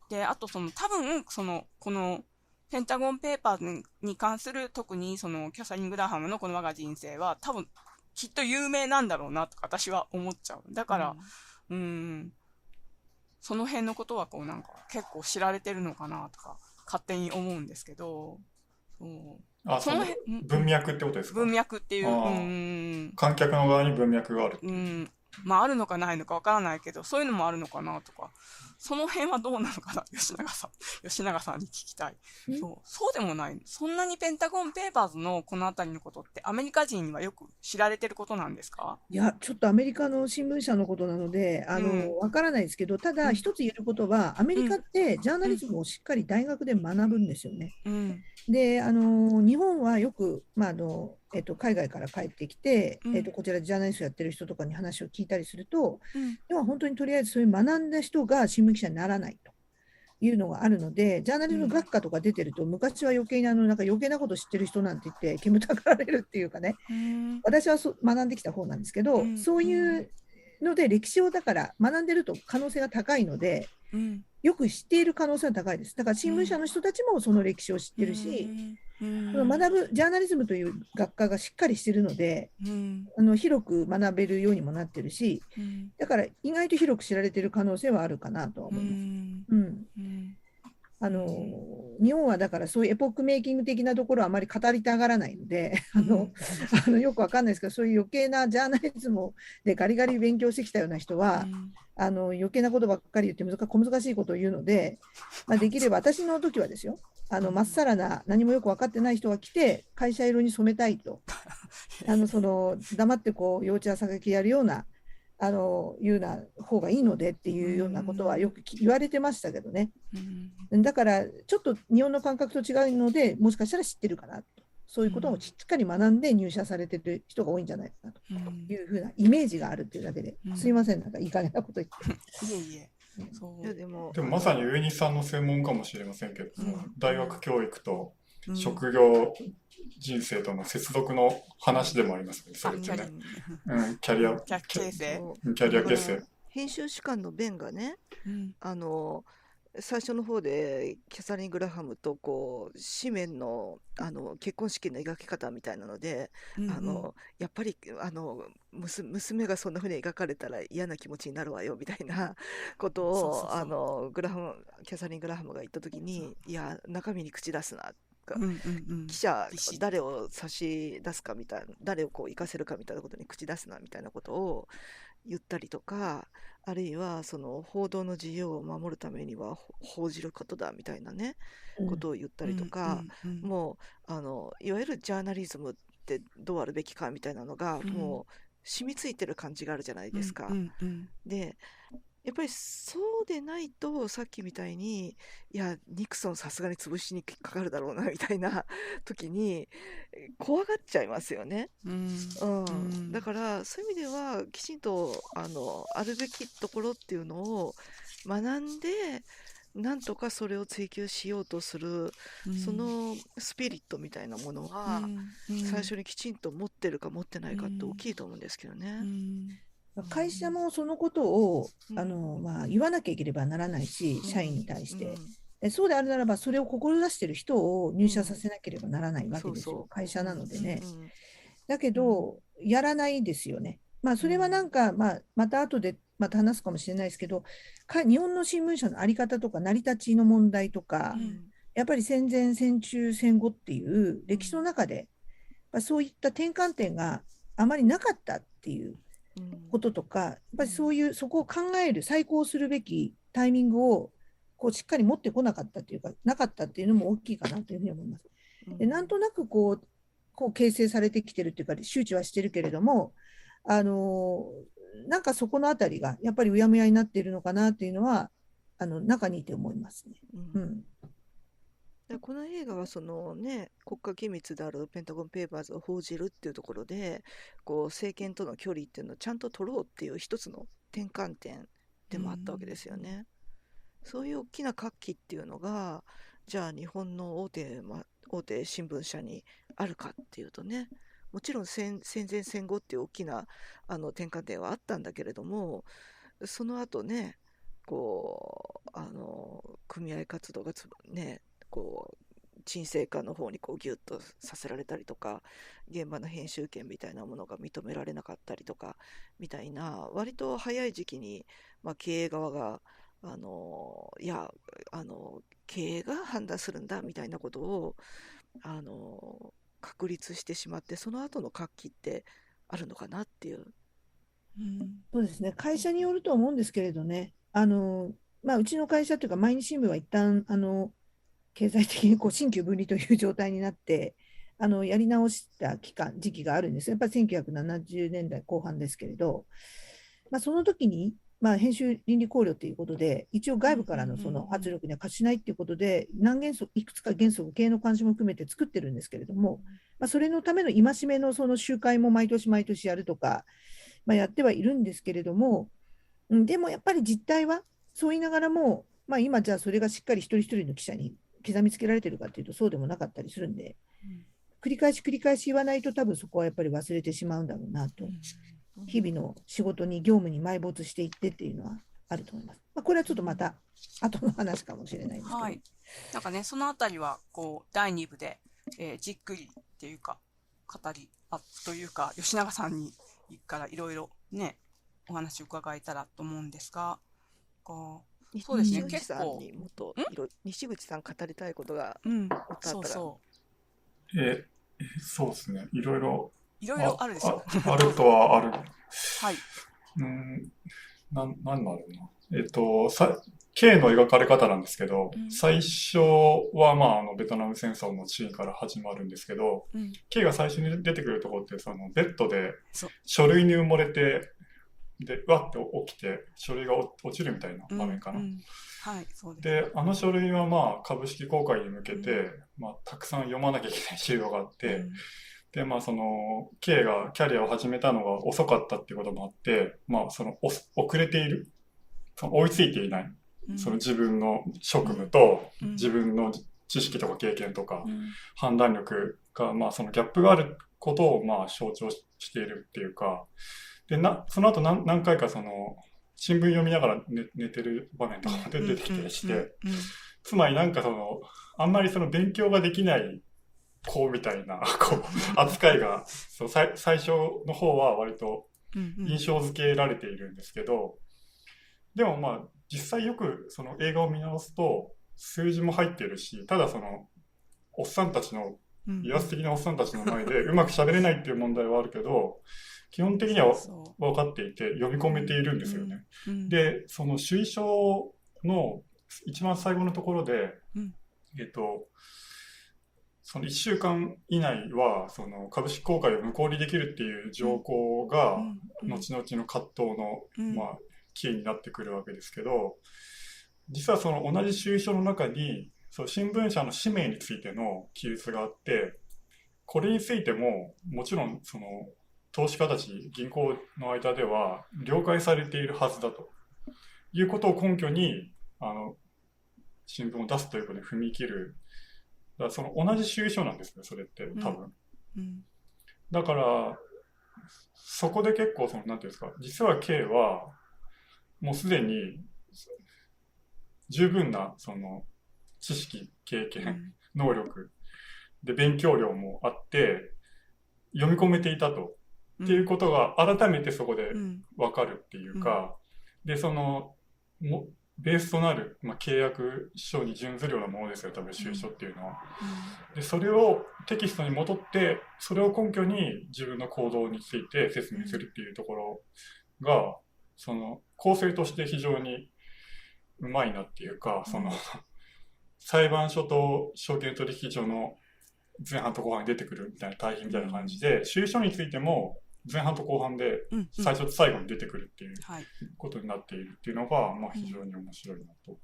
であとその多分そのこのペンタゴンペーパーズに関する特にそのキャサリン・グラハムのこの我が人生は多分きっと有名なんだろうなとか私は思っちゃう。だから、うーん、その辺のことはこうなんか結構知られてるのかなとか勝手に思うんですけど、そうあ、そのその辺、うん。文脈ってことですか？文脈っていう、うん、観客の側に文脈がある。うん、まああるのかないのかわからないけど、そういうのもあるのかなとか、その辺はどうなのかな、吉永さん、吉永さんに聞きたい。ん？そう、そうでもない。そんなにペンタゴンペーパーズのこのあたりのことってアメリカ人にはよく知られてることなんですか？いや、ちょっとアメリカの新聞社のことなので、あうんの、わからないですけど、ただうん一つ言えることは、アメリカってジャーナリズムをしっかり大学で学ぶんですよね。うん。で、あの、日本はよく、まあ、あの、えっと、海外から帰ってきて、うんえっと、こちらでジャーナリストやってる人とかに話を聞いたりすると、うん。要は本当にとりあえずそういう学んだ人が新聞記者にならないというのがあるので、ジャーナリズム学科とか出てると、昔は余計にあの、なんか余計なこと知ってる人なんて言って、煙たがられるっていうかね、うん。私はそ学んできた方なんですけど、うんそういうので歴史をだから学んでると可能性が高いので、うん。よく知っている可能性は高いです。だから新聞社の人たちもその歴史を知ってるし、学ぶジャーナリズムという学科がしっかりしてるので、うん。あの広く学べるようにもなってるし、うん。だから意外と広く知られてる可能性はあるかなとはう思います。ん。うんうん。あの日本はだからそういうエポックメイキング的なところはあまり語りたがらないので、あのあのよくわかんないですけど、そういう余計なジャーナリズムでガリガリ勉強してきたような人は、あの余計なことばっかり言って難小難しいことを言うので、まあ、できれば私の時はですよ、あのまっさらな何もよく分かってない人が来て、会社色に染めたいと、あのその黙ってこう幼稚や榊やるような、あのいうような方がいいのでっていうようなことはよくき言われてましたけどね。うん。だからちょっと日本の感覚と違うので、もしかしたら知ってるかなと、そういうことをしっかり学んで入社されてる人が多いんじゃないかなとうんいうふうなイメージがあるっていうだけで、うんすいません、なんかいい加減なこと言って。いえいえ。そう。でもでもまさに上西さんの専門かもしれませんけど、うん大学教育とうん職業人生との接続の話でもありますね、それってあキャねリ。うん、キャリア、キャキャ形成。キャリア形成。編集士官のベンがねうん。あの最初の方でキャサリン・グラハムとこう紙面のあの結婚式の描き方みたいなので、あのやっぱりあの娘娘がそんな風に描かれたら嫌な気持ちになるわよみたいな ことをキャサリン・グラハムが言った時にいや中身に口出すなうんうんうん。記者誰を差し出すかみたいな誰をこう生かせるかみたいなことに口出すなみたいなことを言ったりとかあるいはその報道の自由を守るためにはほ報じることだみたいなねことを言ったりとか、うんうんうんもうあのいわゆるジャーナリズムってどうあるべきかみたいなのが、うん。もう染みついてる感じがあるじゃないですか。うんうん。でやっぱりそうでないとさっきみたいにいやニクソンさすがに潰しにかかるだろうなみたいな時にえ怖がっちゃいますよね。うんうんうん。だからそういう意味ではきちんとあのあるべきところっていうのを学んでなんとかそれを追求しようとする、うん。そのスピリットみたいなものは、うんうん。最初にきちんと持ってるか持ってないかってうん大きいと思うんですけどね。うん。会社もそのことをうん。あの、まあ、言わなきゃいければならないし、うん。社員に対して。うん。えそうであるならば、それを志している人を入社させなければならないわけですよ、そうそう。会社なのでね。だけど、やらないですよね。まあ、それはなんか、まあ、また後で、また話すかもしれないですけど、か日本の新聞社の在り方とか成り立ちの問題とか、うん。やっぱり戦前、戦中、戦後っていう歴史の中で、まあ、そういった転換点があまりなかったっていううんこととか、やっぱりそういう、そこを考える、再考するべきタイミングをこうしっかり持ってこなかったっていうか、なかったっていうのも大きいかなというふうに思います。でなんとなくこうこう形成されてきてるっていうか、周知はしてるけれども、あのなんかそこのあたりがやっぱりうやむやになっているのかなっていうのは、あの中にいて思いますね。うんうんでこの映画はそのね国家機密であるペンタゴン・ペーパーズを報じるっていうところでこう政権との距離っていうのをちゃんと取ろうっていう一つの転換点でもあったわけですよね。そういう大きな活気っていうのがじゃあ日本の大手,、ま、大手新聞社にあるかっていうとねもちろん戦戦前戦後っていう大きなあの転換点はあったんだけれどもその後ねこうあの組合活動がつねこう沈静化の方にこうギュッとさせられたりとか現場の編集権みたいなものが認められなかったりとかみたいな割と早い時期に、まあ、経営側があのいやあの経営が判断するんだみたいなことをあの確立してしまってその後の活気ってあるのかなっていう。うん。そうですね、会社によると思うんですけれどね、あのまあ、うちの会社というか、毎日新聞は一旦あの経済的にこう新旧分離という状態になって、あのやり直した期間、時期があるんです。やっぱり1970年代後半ですけれど、まあ、その時に、まあ、編集倫理考慮ということで、一応外部からのその圧力には勝ちないということで、何原則、いくつか原則、経営の監視も含めて作ってるんですけれども、まあ、それのための戒めのその集会も毎年毎年やるとか、まあ、やってはいるんですけれども、うん、でもやっぱり実態はそう言いながらも、まあ、今じゃあそれがしっかり一人一人の記者に刻みつけられてるかというとそうでもなかったりするんで、繰り返し繰り返し言わないと多分そこはやっぱり忘れてしまうんだろうなと、日々の仕事に業務に埋没していってっていうのはあると思います。まあ、これはちょっとまた後の話かもしれないですけど、はい。なんかね、そのあたりは、こう、第2部で、えーじっくりっていうか、語り、あ、というか、吉永さんにからいろいろね、お話を伺えたらと思うんですが、こうそうですね西口さん結構にもっといろ西口さん語りたいことがう、うん、もっとあったらそうそえ、えそうですね。いろいろ。う。いろいろあるでしょ。ああるとはある。はい。うん、なん、なんだろうな。えっと、さ、K の描かれ方なんですけど、うん最初は、まあ、あの、ベトナム戦争のシーンから始まるんですけど、うん。K が最初に出てくるところって、その、ベッドで書類に埋もれて、で、わって起きて、書類が落落ちるみたいな場面かな。うん。うんはい、そうであの書類はまあ、株式公開に向けて、まあ、たくさん読まなきゃいけない資料があって、うん。で、まあ、その、K がキャリアを始めたのが遅かったっていうこともあって、まあ、その、お遅れている、その追いついていない、うん。その自分の職務と、うん。自分の知識とか経験とか、うん。判断力が、まあ、そのギャップがあることを、まあ、象徴ししているっていうか、で、な、その後何何回かその、新聞読みながら寝寝てる場面とかも出てきたりして、つまりなんかその、あんまりその勉強ができない子みたいな、こう、扱いが、そう、最最初の方は割と印象付けられているんですけど、でもまあ、実際よくその映画を見直すと、数字も入ってるし、ただその、おっさんたちの、うん。威圧的なおっさんたちの前でうまく喋れないっていう問題はあるけど、基本的にはそ分かっていて読み込めているんですよね。ううん。で、その首位書の一番最後のところで、うん。えっと、その1週間以内は、その株式公開を無効にできるっていう条項が、うん。後々の葛藤の、うん。まあ、キーになってくるわけですけど、実はその同じ首位書の中に、そう新聞社の使命についての記述があって、これについても、もちろん、その、投資家たち、銀行の間では、了解されているはずだということを根拠に、あの、新聞を出すということに踏み切る。だその同じ収書なんですね、それって、多分。うんだから、そこで結構、その、なんていうんですか、実は K は、もうすでに、十分な、その、知識、経験、能力、で、勉強量もあって、読み込めていたと。っていうことが改めてそこでうん。わかるっていうか、で、その、もベースとなる、まあ、契約書に準ずるようなものですよ、多分、収書っていうのは。で、それをテキストに戻って、それを根拠に自分の行動について説明するっていうところが、その、構成として非常にうまいなっていうか、その、裁判所と証券取引所の前半と後半に出てくるみたいな対比みたいな感じで、収書についても前半と後半で最初と最後に出てくるっていうはい。ことになっているっていうのが、まあ非常に面白いなと。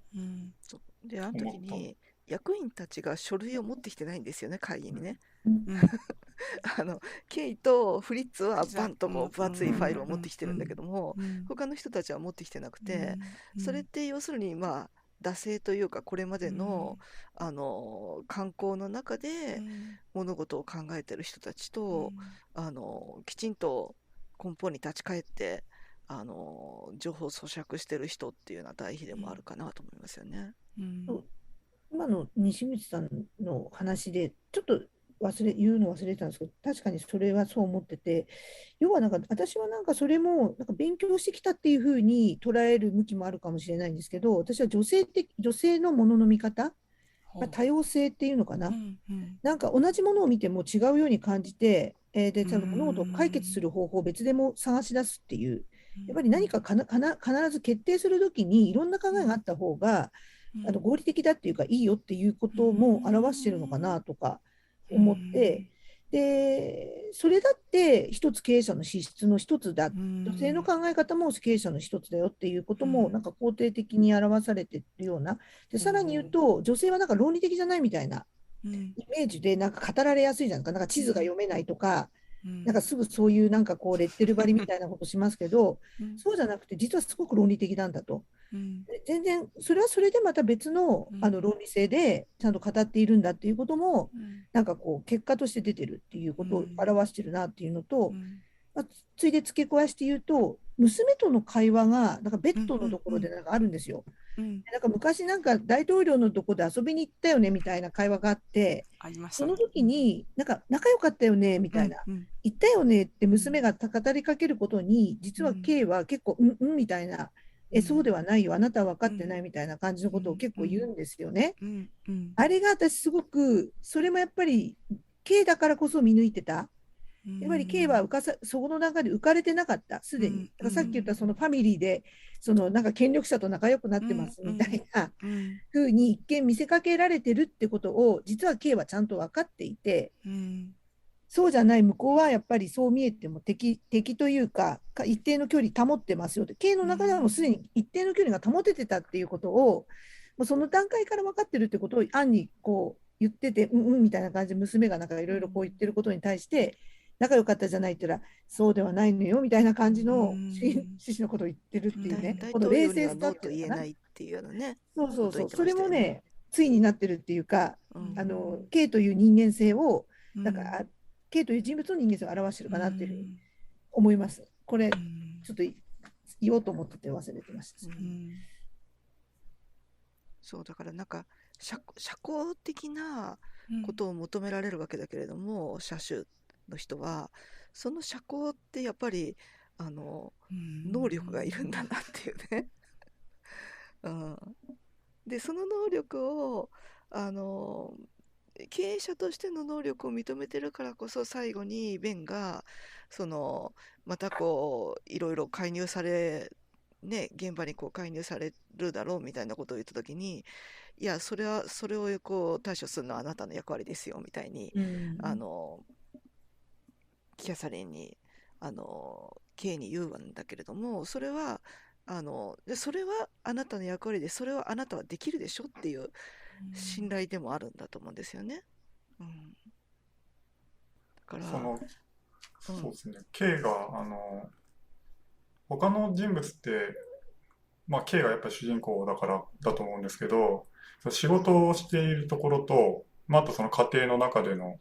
で、あの時思った。に役員たちが書類を持ってきてないんですよね、会議にね。うん。あの、ケイとフリッツはバンとこうんう分厚いファイルを持ってきてるんだけども、うん。他の人たちは持ってきてなくて、うん。それって要するにまあ、惰性というかこれまでの、あの観光の中うでん。物事を考えてる人たちと、あのきちんと根本に立ち返ってあの情報を咀嚼してる人っていうような対比でもあるかなと思いますよね。うん。今の西口さんの話で、ちょっと忘れ、言うの忘れてたんですけど、確かにそれはそう思ってて、要はなんか、私はなんかそれも、なんか勉強してきたっていうふうに捉える向きもあるかもしれないんですけど、私は女性的、女性のものの見方、まあ、多様性っていうのかな。う。んうん。なんか同じものを見ても違うように感じて、えーで、ちゃんと物事をうん解決する方法を別でも探し出すっていう、やっぱり何かかなかな必ず決定するときにいろんな考えがあった方が、あの合理的だっていうかいいよっていうことも表してるのかなとか思って、で、それだって一つ経営者の資質の一つだ。女性の考え方も経営者の一つだよっていうこともうんなんか肯定的に表されてるような。で、さらに言うと、女性はなんか論理的じゃないみたいなうんイメージでなんか語られやすいじゃないか。なんか地図が読めないとか、うんなんかすぐそういうなんかこうレッテル張りみたいなことしますけど、うん。そうじゃなくて実はすごく論理的なんだと。全然それはそれでまた別のうん。あの論理性でちゃんと語っているんだっていうこともうん。なんかこう結果として出てるっていうことを表してるなっていうのと、ついで付け加えして言うと娘との会話がなんかベッドのところでなんかあるんですよ。うん。なんか昔なんか大統領のとこで遊びに行ったよねみたいな会話があってその時になんか仲良かったよねみたいな、うん行ったよねって娘が語りかけることに実はうん。K は結構うんうんみたいなえうん。そうではないよあなたは分かってないみたいな感じのことを結構言うんですよね。うん。うん。あれが私すごくそれもやっぱり K だからこそ見抜いてた。やっぱり K は浮かさそこの中で浮かれてなかった、すでうん。に。だからさっき言ったそのファミリーで、そのなんか権力者と仲良くなってますうん。みたいなうん。風に一見見せかけられてるってことを、実は K はちゃんと分かっていて、うん。そうじゃない向こうはやっぱりそう見えても敵敵というか、か一定の距離保ってますよって、K の中ではもうすでに一定の距離が保ててたっていうことを、もうその段階から分かってるってことを暗にこう言ってて、うんうんみたいな感じで娘がなんかいろいろこう言ってることに対して、仲良かったじゃないって言ったら、そうではないのよみたいな感じのうん。趣旨のことを言ってるっていうね、大この冷静さっ。言えないっていうようなね。そうそうそう、ことそれもね、ついになってるっていうか、うん。あの K という人間性を、うん。なんか、あ K という人物の人間性を表してるかなっていうふう思います。これ、うん。ちょっとい言おうと思ってて忘れてました。うん。そうだからなんか社社交的なうん。ことを求められるわけだけれども、車種の人はその社交ってやっぱりあのうん。能力がいるんだなっていうね。うん、でその能力をあの経営者としての能力を認めてるからこそ最後にベンがそのまたこういろいろ介入されね現場にこう介入されるだろうみたいなことを言った時にいやそれはそれをこう対処するのはあなたの役割ですよみたいにうん。あのキャサリンにあの K に言うんだけれどもそれはあのでそれはあなたの役割でそれはあなたはできるでしょっていう信頼でもあるんだと思うんですよね。うん、だからその、うん。そうですね、K が、あの、他の人物って、まあ、K がやっぱり主人公だからだと思うんですけど、その仕事をしているところと、まあ、あとその家庭の中での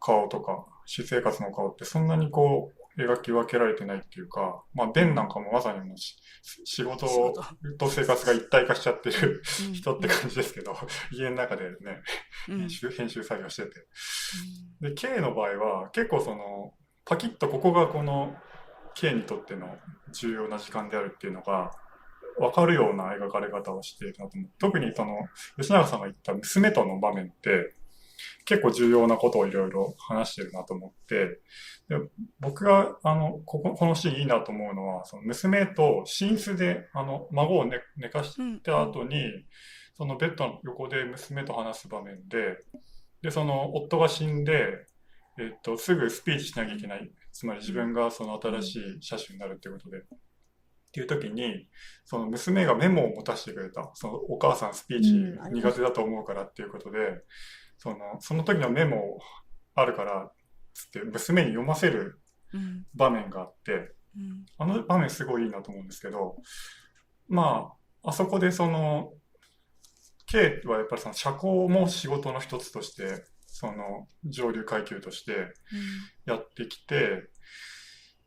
顔とか、私生活の顔ってそんなにこう、描き分けられてないっていうか、まあ、ベンなんかもまさにもうし仕事と生活が一体化しちゃってるうん人って感じですけど、家の中でね、うん編集、編集作業してて。で、K の場合は結構その、パキッとここがこの K にとっての重要な時間であるっていうのが、分かるような描かれ方をしているなと思う。特にその、吉永さんが言った娘との場面って、結構重要なことをいろいろ話してるなと思って、で僕が、あの、ここ、このシーンいいなと思うのは、その娘と寝室で、あの、孫を寝寝かした後に、うん、そのベッドの横で娘と話す場面で、で、その夫が死んで、えっと、すぐスピーチしなきゃいけない。つまり自分がその新しい車種になるってことで。っていう時に、その娘がメモを持たせてくれた。そのお母さんスピーチ苦手だと思うからっていうことで、その、その時のメモあるから、つって娘に読ませる場面があって、あの場面すごいいいなと思うんですけど、まあ、あそこでその、K はやっぱりその社交も仕事の一つとしてその上流階級としてやってきて、うん、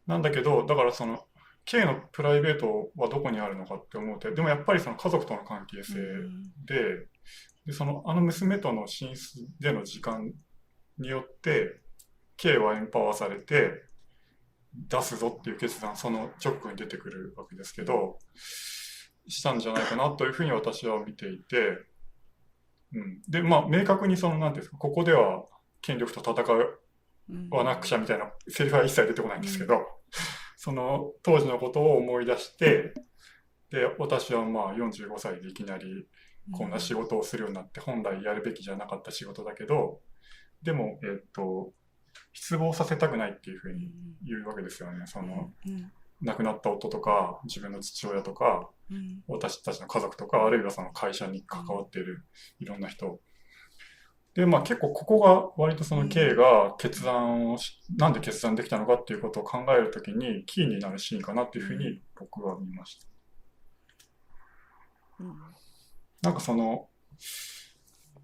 なんだけどだからその K のプライベートはどこにあるのかって思うてでもやっぱりその家族との関係性でうん、でそのあの娘との寝室での時間によって K はエンパワーされて出すぞっていう決断その直後に出てくるわけですけどしたんじゃないかなというふうに私は見ていてうん、で、まあ、明確にその、なんていうんですか、ここでは権力と戦わなくちゃみたいなセリフは一切出てこないんですけど、うん、その当時のことを思い出して、で、私はまあ45歳でいきなりこんな仕事をするようになって、本来やるべきじゃなかった仕事だけど、でも、えっと、失望させたくないっていうふうに言うわけですよね。その、亡くなった夫とか、自分の父親とか、うん、私たちの家族とか、あるいはその会社に関わっているいろんな人。で、まあ結構ここが割とその K が決断をし、なんで決断できたのかっていうことを考えるときにキーになるシーンかなっていうふうに僕は見ました。うん、なんかその、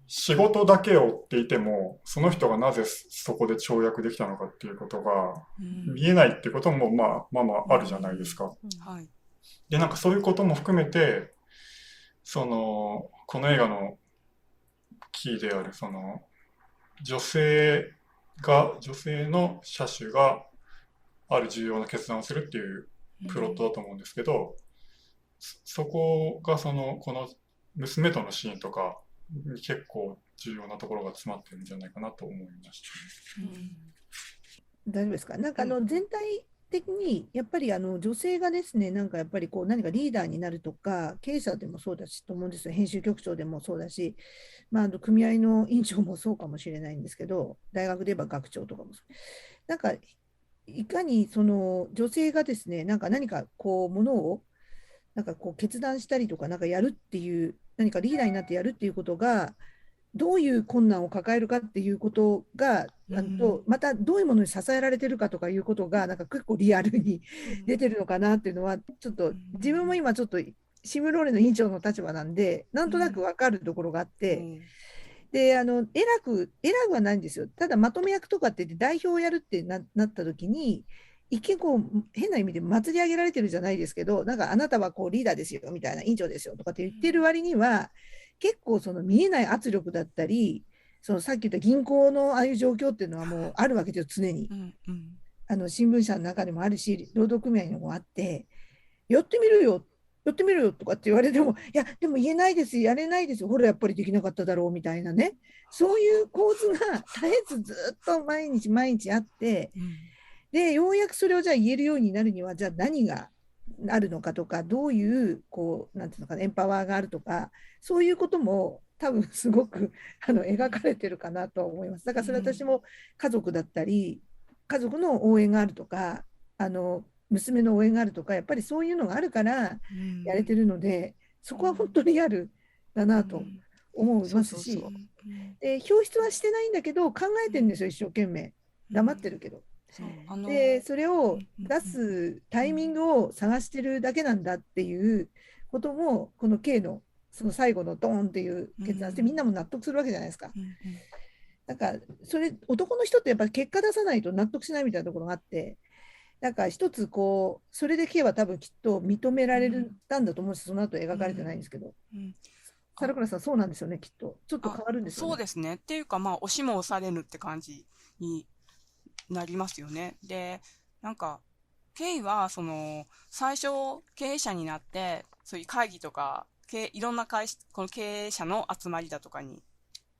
仕事だけを追っていても、その人がなぜそこで跳躍できたのかっていうことが見えないってことも、まあ、まあまああるじゃないですか。で、なんかそういうことも含めて、その、この映画のキーである、その、女性が、女性の車種がある重要な決断をするっていうプロットだと思うんですけど、そこがその、この娘とのシーンとか、結構重要なところが詰まってるんじゃないかなと思いました、ね。うん、大丈夫ですか？なんかあの全体的にやっぱりあの女性がですねなんかやっぱりこう何かリーダーになるとか経営者でもそうだしと思うんですよ。編集局長でもそうだし、まあ、あの組合の委員長もそうかもしれないんですけど大学で言えば学長とかもなんかいかにその女性がですねなんか何かこうものをなんかこう決断したりとかなんかやるっていう何かリーダーになってやるっていうことがどういう困難を抱えるかっていうことが、うん、とまたどういうものに支えられてるかとかいうことがなんか結構リアルに出てるのかなっていうのはちょっと自分も今ちょっとシムローレの委員長の立場なんでなんとなく分かるところがあって、うん、であの偉く偉くはないんですよ。ただまとめ役とかって言って代表をやるってなった時に一見こう変な意味で祭り上げられてるじゃないですけどなんかあなたはこうリーダーですよみたいな委員長ですよとかって言ってる割には結構その見えない圧力だったりそのさっき言った銀行のああいう状況っていうのはもうあるわけですよ常に、うんうん、あの新聞社の中でもあるし労働組合にもあって。やってみるよやってみるよとかって言われても、いや、でも言えないです、やれないですよ、ほら、やっぱりできなかっただろうみたいなね、そういう構図が絶えずずっと毎日毎日あって、うんで、ようやくそれをじゃあ言えるようになるには、じゃあ何があるのかとか、どういう、こう、なんていうのかな、エンパワーがあるとか、そういうことも多分すごく あの描かれてるかなと思います。だからそれ私も家族だったり、家族の応援があるとか、あの、娘の応援があるとか、やっぱりそういうのがあるからやれてるので、そこは本当にリアルだなと思いますし、で表出はしてないんだけど、考えてるんですよ、一生懸命。黙ってるけど。でそれを出すタイミングを探してるだけなんだっていうこともこの K のその最後のドーンっていう決断してみんなも納得するわけじゃないですか。なんかそれ男の人ってやっぱり結果出さないと納得しないみたいなところがあってなんか一つこうそれで K は多分きっと認められたんだと思うしその後描かれてないんですけど。皿倉さん、そうなんですよね、きっと。ちょっと変わるんですよね。そうですね。っていうか、まあ、押しも押されぬって感じになりますよね。で、なんか、ケイは、その、最初、経営者になって、そういう会議とか、いろんな会社この経営者の集まりだとかに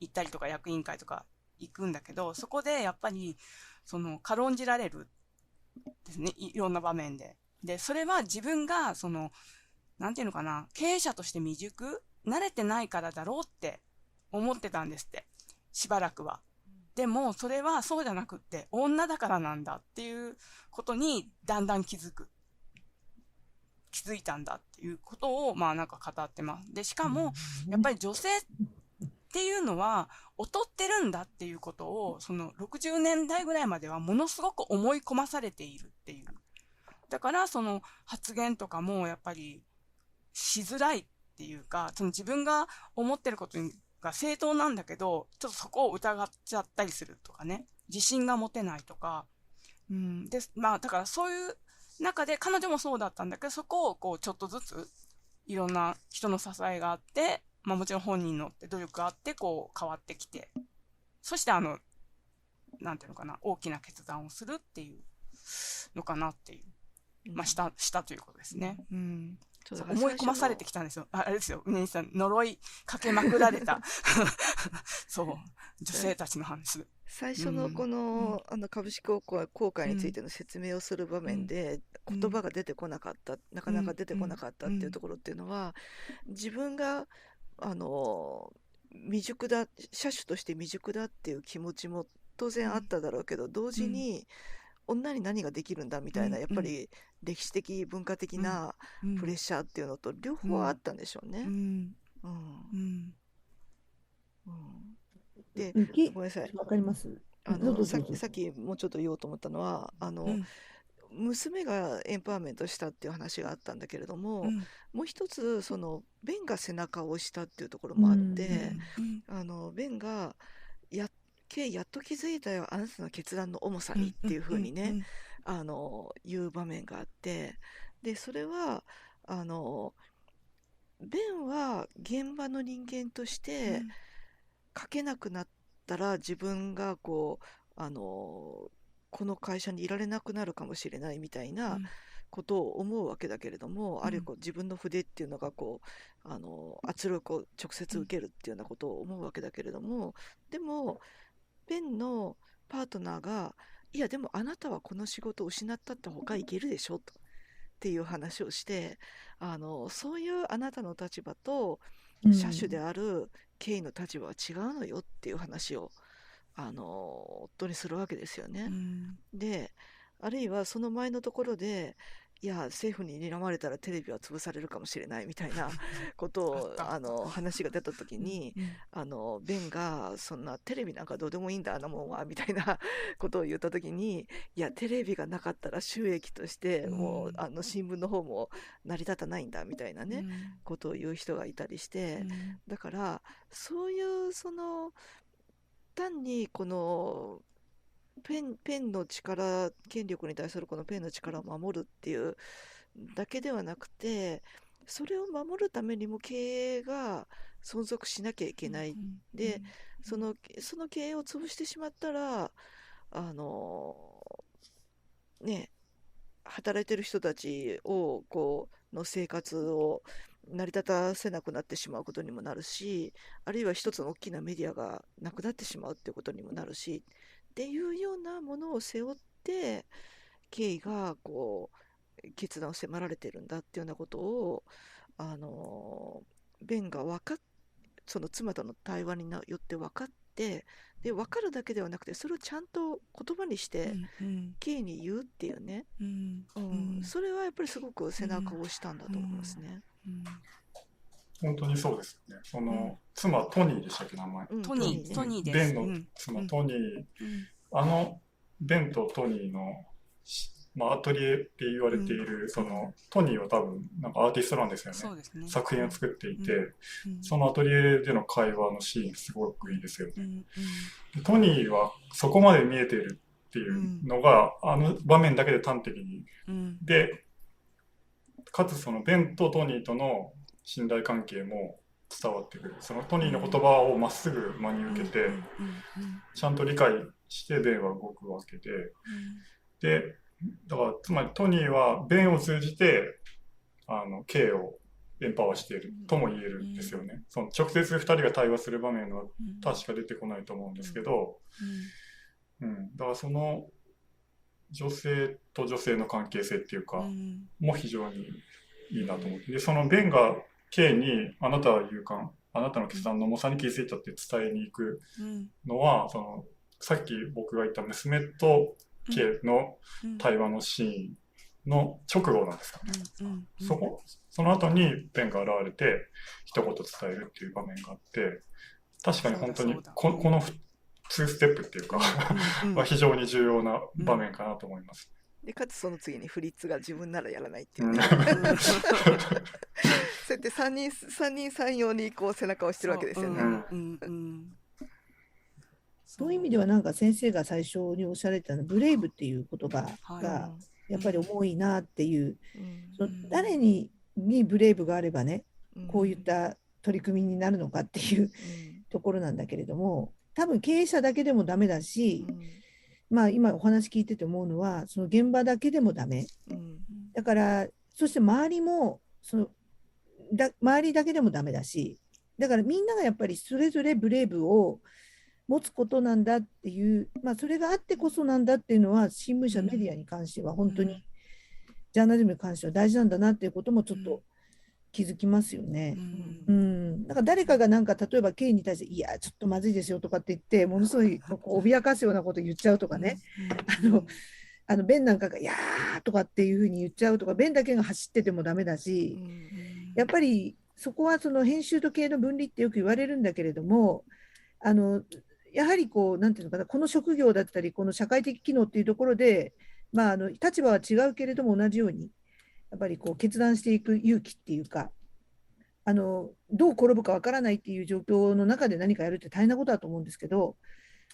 行ったりとか、役員会とか行くんだけど、そこでやっぱり、その、軽んじられるですね。いろんな場面で。で、それは自分が、その、なんていうのかな、経営者として未熟？慣れてないからだろうって思ってたんですって。しばらくは。でも、それはそうじゃなくって、女だからなんだっていうことにだんだん気づく。気づいたんだっていうことを、まあなんか語ってます。で、しかも、やっぱり女性っていうのは、劣ってるんだっていうことを、その60年代ぐらいまではものすごく思い込まされているっていう。だから、その発言とかもやっぱりしづらいっていうか、その自分が思ってることが正当なんだけど、ちょっとそこを疑っちゃったりするとかね。自信が持てないとか。うん。で、まあ、だからそういう中で、彼女もそうだったんだけど、そこをこう、ちょっとずつ、いろんな人の支えがあって、まあもちろん本人のって努力があって、こう変わってきて、そしてあの、なんていうのかな、大きな決断をするっていうのかなっていう。まあ、した、したということですね。うん。思い込まされてきたんですよ。あれですよ、うねさん、呪いかけまくられた、そう、女性たちの話。最初のこの,、あの株式公開についての説明をする場面で、言葉が出てこなかった、なかなか出てこなかったっていうところっていうのは、自分があの未熟だ車種として未熟だっていう気持ちも当然あっただろうけど、同時に、女に何ができるんだみたいな、やっぱり歴史的文化的なプレッシャーっていうのと両方あったんでしょうね。でごめんなさい。わかります。あのさっきさっきもうちょっと言おうと思ったのはあの、娘がエンパワーメントしたっていう話があったんだけれども、うん、もう一つそのベンが背中を押したっていうところもあって、うん、あのベンがやケイやっと気づいたよあなたの決断の重さにっていうふうにね、あの言う場面があってでそれはあのベンは現場の人間として書けなくなったら自分がこうあのこの会社にいられなくなるかもしれないみたいなことを思うわけだけれども、うん、あるいはこう自分の筆っていうのがこうあの圧力を直接受けるっていうようなことを思うわけだけれどもでもペンのパートナーがいやでもあなたはこの仕事を失ったって他行けるでしょと。っていう話をしてあのそういうあなたの立場と車種である経緯の立場は違うのよっていう話をあの夫にするわけですよね。うん、であるいはその前のところでいや政府に睨まれたらテレビは潰されるかもしれないみたいな ことをあの話が出た時に、あのベンがそんなテレビなんかどうでもいいんだあんなもんはみたいな ことを言った時にいやテレビがなかったら収益としてもう、うん、あの新聞の方も成り立たないんだみたいなね、うん、ことを言う人がいたりして、だからそういうその単にこのペンペンの力権力に対するこのペンの力を守るっていうだけではなくてそれを守るためにも経営が存続しなきゃいけない、でそのその経営を潰してしまったらあのね働いてる人たちをこうの生活を成り立たせなくなってしまうことにもなるしあるいは一つの大きなメディアがなくなってしまうっていうことにもなるしっていうようなものを背負ってケイがこう決断を迫られてるんだっていうようなことをあのベンが分かっその妻との対話によって分かってで分かるだけではなくてそれをちゃんと言葉にして、うん、ケイに言うっていうね、うん、うん、それはやっぱりすごく背中を押したんだと思いますね。うん本当にそうですよね。その、うん、妻トニーでしたっけ、名前。トニー、トニーです。ベンの妻、トニー、あの、ベンとトニーの、まあ、アトリエって言われている、その、トニーは多分、なんかアーティストなんですよね。ね。作品を作っていて、そのアトリエでの会話のシーン、すごくいいですよね。トニーはそこまで見えているっていうのが、あの場面だけで端的に。で、かつそのベンとトニーとの信頼関係も伝わってくる。そのトニーの言葉をまっすぐ真に受けてちゃんと理解してベンは動くわけででだから、つまりトニーは弁を通じて、あの、K をエンパワーしているとも言えるんですよね。その直接二人が対話する場面はうん。確か出てこないと思うんですけど、うん。だからその女性と女性の関係性っていうか、うん。も非常にいいなと思って。で、そのベンが K に、あなたは勇敢、あなたの決断の重さに気づいたって伝えに行くうん。のは、その、さっき僕が言った娘と K のうん。対話のシーンの直後なんですかね。うん。うん。そこ、その後にベンが現れて、一言伝えるっていう場面があって、確かに本当にこ、この2ステップっていうか、うんうん。は非常に重要な場面かなと思います。でかつその次にフリッツが自分ならやらないっていううん。ね、そうやって3人三人三様にこう背中を押してるわけですよね。そう。うん。うんうんそういう意味ではなんか先生が最初におっしゃられたのブレイブっていう言葉はい。がやっぱり重いなっていう、うん。誰ににブレイブがあればねうんこういった取り組みになるのかっていうところなんだけれども多分経営者だけでもダメだし、まあ今お話聞いてて思うのはその現場だけでもダメ。うんうん。だからそして周りもそのだ周りだけでもダメだしだからみんながやっぱりそれぞれブレイブを持つことなんだっていう、まあ、それがあってこそなんだっていうのは新聞社、うんメディアに関しては本当に、うん。ジャーナリズムに関しては大事なんだなっていうこともちょっと気づきますよね。うん。うん、だから誰かがなんか例えば K に対して「いやちょっとまずいですよ」とかって言ってものすごいこう脅かすようなこと言っちゃうとかね、あのあのベンなんかが「いやー」とかっていうふうに言っちゃうとかベンだけが走っててもダメだし、やっぱりそこはその編集と経営の分離ってよく言われるんだけれどもあのやはりこうなんていうのかなこの職業だったりこの社会的機能っていうところで、まあ、あの立場は違うけれども同じようにやっぱりこう決断していく勇気っていうかあのどう転ぶかわからないっていう状況の中で何かやるって大変なことだと思うんですけど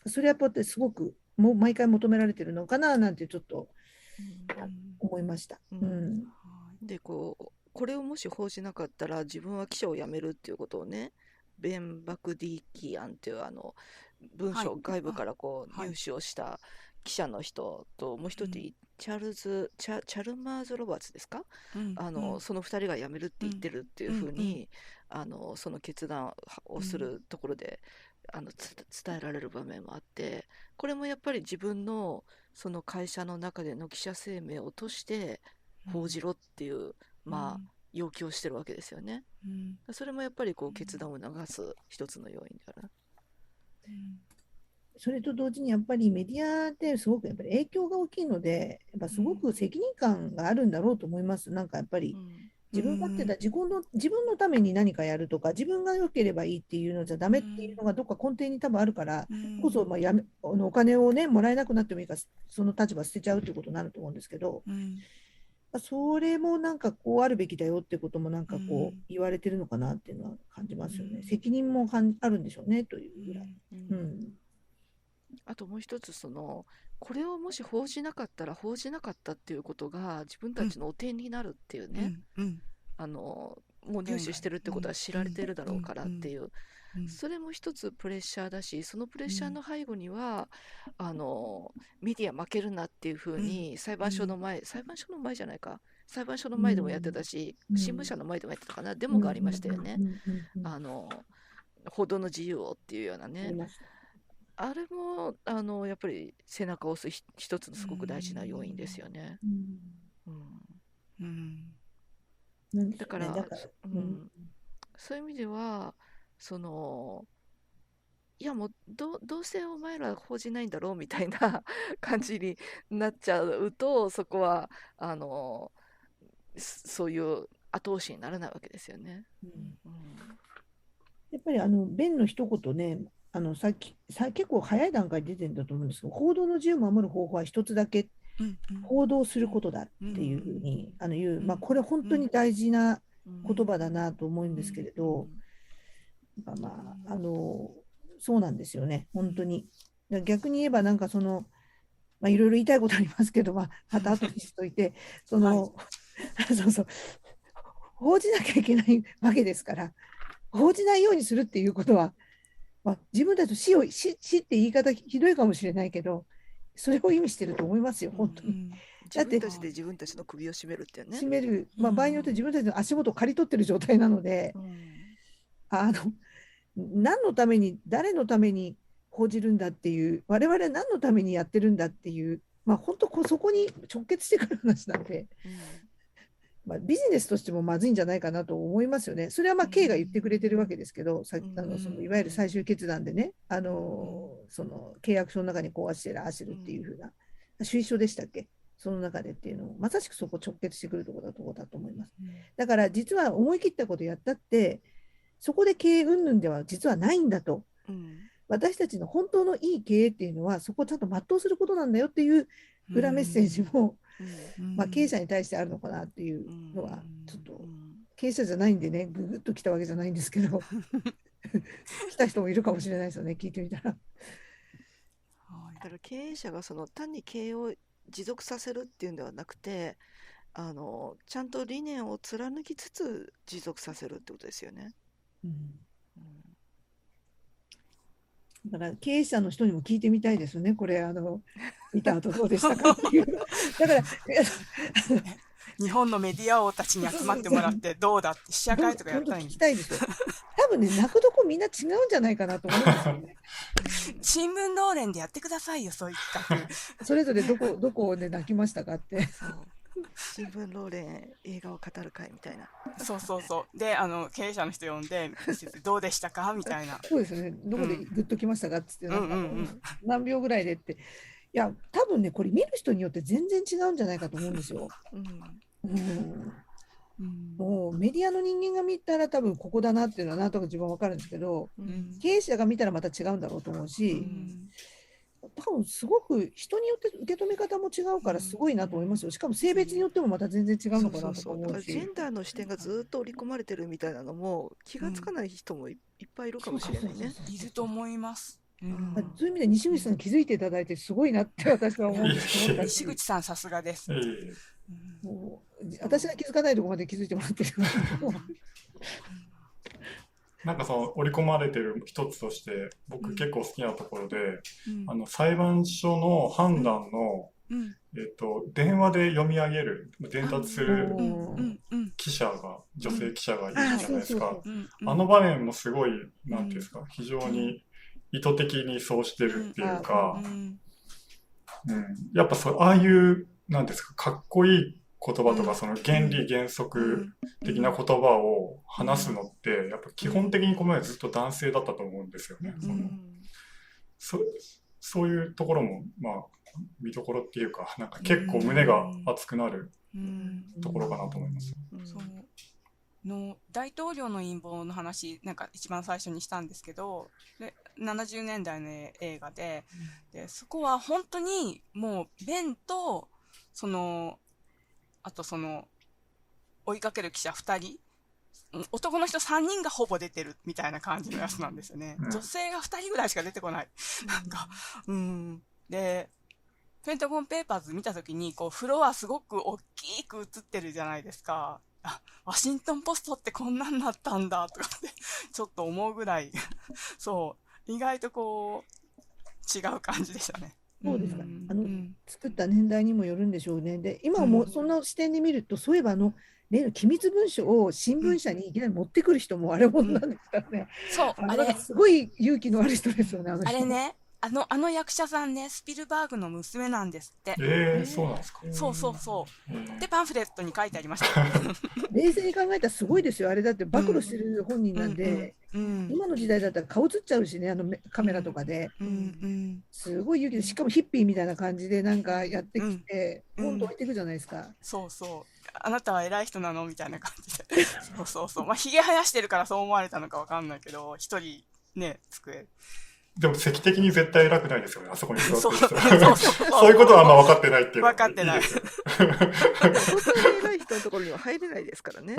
それはやっぱりすごくもう毎回求められてるのかななんてちょっと思いました。ううん。んでこうこれをもし報じなかったら自分は記者を辞めるっていうことをねベン・バクディキアンっていうあの文章、はい。外部からこうはい。入手をした記者の人と、もう一人、うん。チャールズチャチャルマーズ・ロバーツですか、うん。あのうん。その2人が辞めるって言ってるっていうふうに、あのその決断をするところで、あのつ伝えられる場面もあってこれもやっぱり自分のその会社の中での記者声明をとして報じろっていう、まあ要求をしてるわけですよね。うん。それもやっぱりこう決断を促す一つの要因である。それと同時にやっぱりメディアってすごくやっぱり影響が大きいので、やっぱすごく責任感があるんだろうと思います。なんかやっぱり自分勝手だ、自分の自分のために何かやるとか、自分が良ければいいっていうのじゃダメっていうのがどっか根底に多分あるから、うん。こそまあやめあのお金をね、もらえなくなってもいいから、その立場捨てちゃうっていうことになると思うんですけど、うん。それもなんかこうあるべきだよってこともなんかこう言われてるのかなっていうのは感じますよね。うん。責任もかんあるんでしょうねというぐらい。うん。うん。あともう一つそのこれをもし報じなかったら報じなかったっていうことが自分たちの汚点になるっていうね、うんあのもう入手してるってことは知られてるだろうからっていう、うん。それも一つプレッシャーだしそのプレッシャーの背後には、あのメディア負けるなっていうふうに裁判所の前、裁判所の前じゃないか。裁判所の前でもやってたし、うん。新聞社の前でもやってたかな。デモがありましたよね、うんうんうんうんあの報道の自由をっていうようなあねあれもあのやっぱり背中を押すひ一つのすごく大事な要因ですよね。だからうん。うん。そういう意味ではそのいやもうどどうせお前ら報じないんだろうみたいな 感じになっちゃうとそこはあのそそういう後押しにならないわけですよね。うん。うん。やっぱりあの弁の一言ね、あのさっきさ結構早い段階で出てるんだと思うんですけど、報道の自由を守る方法は一つだけ、報道することだっていうふうに、あの言う、うんまあ、これ本当に大事なうん。言葉だなと思うんですけれど、まあまあ、あのそうなんですよね、本当に。逆に言えば、なんかその、まあ、いろいろ言いたいことありますけど、まあ、また後にしといて、その、そうそう、報じなきゃいけないわけですから、報じないようにするっていうことは、まあ、自分たちの死を死死って言い方ひどいかもしれないけど、それを意味してると思いますよ、本当に。うん。自分たちで自分たちの首を絞めるっていうね。締。める、まあ、うん場合によって自分たちの足元を刈り取ってる状態なので、うん。あの何のために誰のために報じるんだっていう我々は何のためにやってるんだっていう、まあ、本当こそこに直結してくる話なんで、まあ、ビジネスとしてもまずいんじゃないかなと思いますよね。それはまあうん。K が言ってくれてるわけですけど、さうん。あのそのいわゆる最終決断でね、あのその契約書の中にこうああしてるああしてるっていうふうな、推奨でしたっけ？その中でっていうのをまさしくそこ直結してくるところだところだと思います。だから実は思い切ったことやったって、そこで経営云々では実はないんだと。うん。私たちの本当のいい経営っていうのは、そこをちゃんと全うすることなんだよっていう裏メッセージも、うんまあ、経営者に対してあるのかなっていうのは、ちょっと経営者じゃないんでね、ぐぐっと来たわけじゃないんですけど、来た人もいるかもしれないですよね、聞いてみたら。だから経営者がその単に経営を持続させるっていうんではなくてあのちゃんと理念を貫きつつ持続させるってことですよね。うんだから経営者の人にも聞いてみたいですよね、これ、あの 見た後どうでしたか？っていう。だから、日本のメディア王たちに集まってもらってどうだ？って試写会とかやったら聞きたいですよ。多分ね、泣くとこみんな違うんじゃないかなと思うんですよね。新聞ローレンでやってくださいよそういう企それぞれどこどこで泣きましたかって。そう新聞ローレン映画を語る会みたいな。画そうそうそう。であの経営者の人呼んでどうでしたかみたいな。そうですよね。どこでグッときましたかっつって、なんかうんうんうん。何秒ぐらいでって。いや、多分ね、これ見る人によって全然違うんじゃないかと思うんですよ。うん。うん、うんもうメディアの人間が見たら多分ここだなっていうのはなんとか自分は分かるんですけど、ううん。ん経営者が見たらまた違うんだろうと思ううし、ん多分すごく人によって受け止め方も違うからすごいなと思いますよ。しかも性別によってもまた全然違うのかなと思うし。ジェ。ンダーの視点がずっと織り込まれてるみたいなのも気がつかない人もいいっぱいいるかもしれないね。いると思います、うん。まあそういう意味で西口さん気づいていただいてすごいなって私は思うんですけど。西口さんさすがです、もう私が気づかないところまで気づいてもらってるなんかその織り込まれてる一つとして僕結構好きなところで、うん。あの裁判所の判断の、うん。えっと、電話で読み上げる伝達する記者が女性記者がいるあじゃないですか。あの場面もすごいなんていうんですか非常に意図的にそうしてるっていうかう、ん。うん、やっぱそうああいうなんですかかっこいい言葉とうん。かその原理原則的な言葉を話すのってやっぱ基本的にこの前ずっと男性だったと思うんですよね。うん。そのうんそそういうところもまあ見どころっていうかなんか結構胸が熱くなるうん。ところかなと思います。の大統領の陰謀の話なんか一番最初にしたんですけどで70年代の映画ででそこは本当にもうベンとそのあとその追いかける記者2人うん男の人3人がほぼ出てるみたいな感じのやつなんですよね。うん女性が2人ぐらいしか出てこない。なんか、うん。で、ペンタゴンペーパーズ見たときに、こう、フロアすごく大きく映ってるじゃないですか。あ、ワシントンポストってこんなんなったんだ、とかって、ちょっと思うぐらい、そう、意外とこう、違う感じでしたね。そうですか。んあのうん。作った年代にもよるんでしょうね。で、今もうん。その視点で見ると、そういえばあの、例の機密文書を新聞社にいきなり持ってくる人もあれ女なんですからね。そう、あれすごい勇気のある人ですよね。あれね、あの、あの役者さんね、スピルバーグの娘なんですって。えー、そうなんですか。そうそうそう。えーで、パンフレットに書いてありました。冷静に考えたらすごいですよ。あれだって暴露してる本人なんで、うん。今の時代だったら顔映っちゃうしね、あのめカメラとかで。うんうん。すごい勇気で、しかもヒッピーみたいな感じでなんかやってきて、うんポンと置いていくじゃないですか。そうそう。あなたは偉い人なのみたいな感じで。そうそうそう。まあ、髭生やしてるからそう思われたのかわかんないけど、一人ね、机。でも席的に絶対偉くないですよね、あそこに座ってそう。る人。そういうことはあんま分かってない。っていう分かってない。ですよ。本当に偉い人のところには入れないですからね。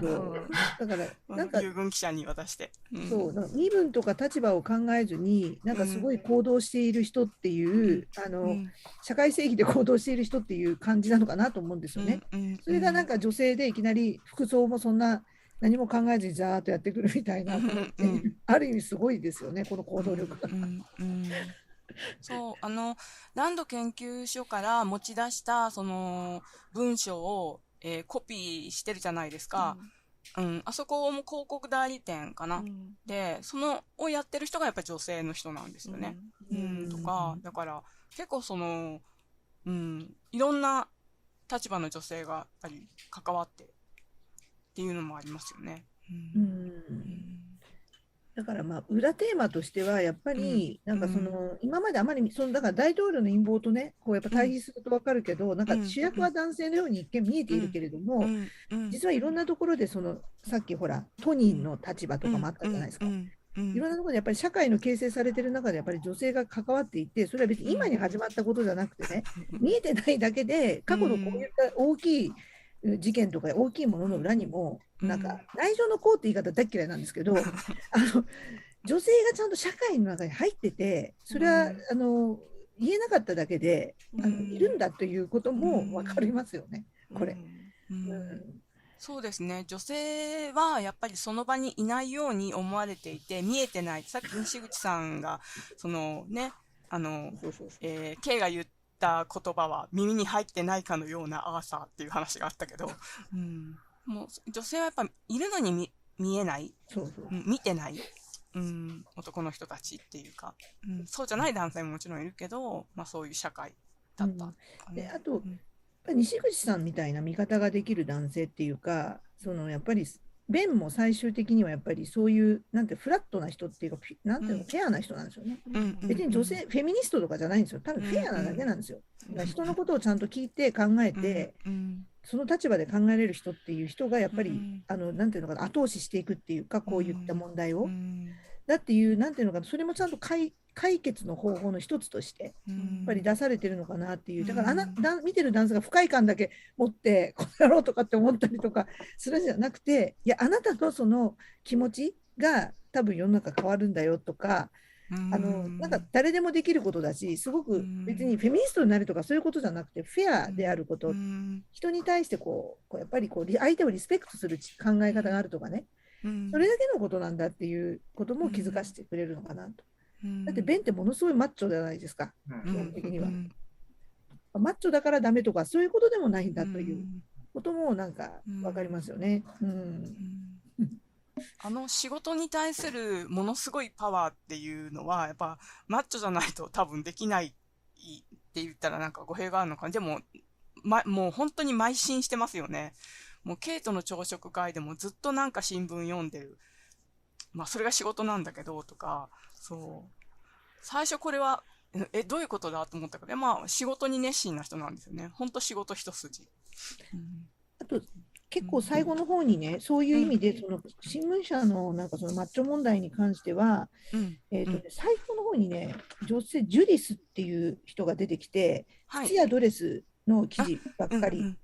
そうだから、なんかうん、遊軍記者に渡して。う。んそう、身分とか立場を考えずに、なんかすごい行動している人っていう、あの、うん。社会正義で行動している人っていう感じなのかなと思うんですよね。うん。それがなんか女性でいきなり服装もそんな何も考えずにざーっとやってくるみたいな、うんうんある意味すごいですよね、この行動力がう。んうんそう、あの、ランド研究所から持ち出した、その、文章を、えーコピーしてるじゃないですか。うん、あそこも広告代理店かな。うんで、その、をやってる人がやっぱり女性の人なんですよね。ううんん、とか、だから、結構その、うん、いろんな立場の女性がやっぱり関わってっていうのもありますよね。ううん。んだからまあ裏テーマとしてはやっぱりなんかその今まであまりそのだから大統領の陰謀とねこうやっぱ対比すると分かるけどなんか主役は男性のように一見見えているけれどうも実はいろんなところでそのさっきほら都人の立場とかもあったじゃないですか。いろんなところでやっぱり社会の形成されてる中でやっぱり女性が関わっていてそれは別に今に始まったことじゃなくてね見えてないだけで過去のこういった大きいうん事件とか大きいものの裏にもうん。なんか内情のこうって言い方大っ嫌いなんですけどあの女性がちゃんと社会の中に入っててそれはうん。あの言えなかっただけであのうんいるんだということも分かりますよね。これ。うん。うん。そうですね。女性はやっぱりその場にいないように思われていて、見えてない。さっき西口さんが、そのね、あの、えー、K が言った言葉は耳に入ってないかのようなアーサーっていう話があったけど、うん、もう女性はやっぱいるのに見見えない、そうそう見てない、うん、男の人たちっていうか、うん、そうじゃない男性ももちろんいるけど、まあそういう社会だったとかね、であとうん西口さんみたいな見方ができる男性っていうか、そのやっぱり、ベンも最終的にはやっぱりそういう、なんてフラットな人っていうか、なんていうの、うんフェアな人なんですよね。別に女性、フェミニストとかじゃないんですよ。多分フェアなだけなんですよ。だから人のことをちゃんと聞いて考えて、うんその立場で考えれる人っていう人がやっぱり、うんあの、なんていうのかな、後押ししていくっていうか、こういった問題を。うんだっていう、なんていうのかな、それもちゃんと解解決の方法の一つとして、うん。やっぱり出されてるのかなっていう、だからあな、うんだ見てる男性が不快感だけ持って、この野郎とかって思ったりとかするんじゃなくて、いや、あなたのその気持ちが多分世の中変わるんだよとか、あの、なんか誰でもできることだし、すごくうん。別にフェミニストになるとかそういうことじゃなくて、フェアであること、うん。人に対してこう、こうやっぱりこう、リ相手をリスペクトする考え方があるとかね、うん。それだけのことなんだっていうことも気づかせてくれるのかなと。うんだって、ベンってものすごいマッチョじゃないですか。うん基本的にはうんマッチョだからダメとか、そういうことでもないんだということもなんかわかりますよね。うん。うんあの仕事に対するものすごいパワーっていうのは、やっぱマッチョじゃないと多分できないって言ったらなんか語弊があるのかな。でも、ま、もう本当に邁進してますよね。もうケイトの朝食会でもずっとなんか新聞読んでる。まあそれが仕事なんだけどとか、そう。最初これは、ええ、どういうことだと思ったけど、まあ仕事に熱心な人なんですよね。本当仕事一筋。うんあと、結構最後の方にね、そういう意味で、その新聞社のなんかそのマッチョ問題に関しては、うん。えーとねうん最後の方にね、女性、ジュディスっていう人が出てきて、はい靴。やドレスの記事ばっかり、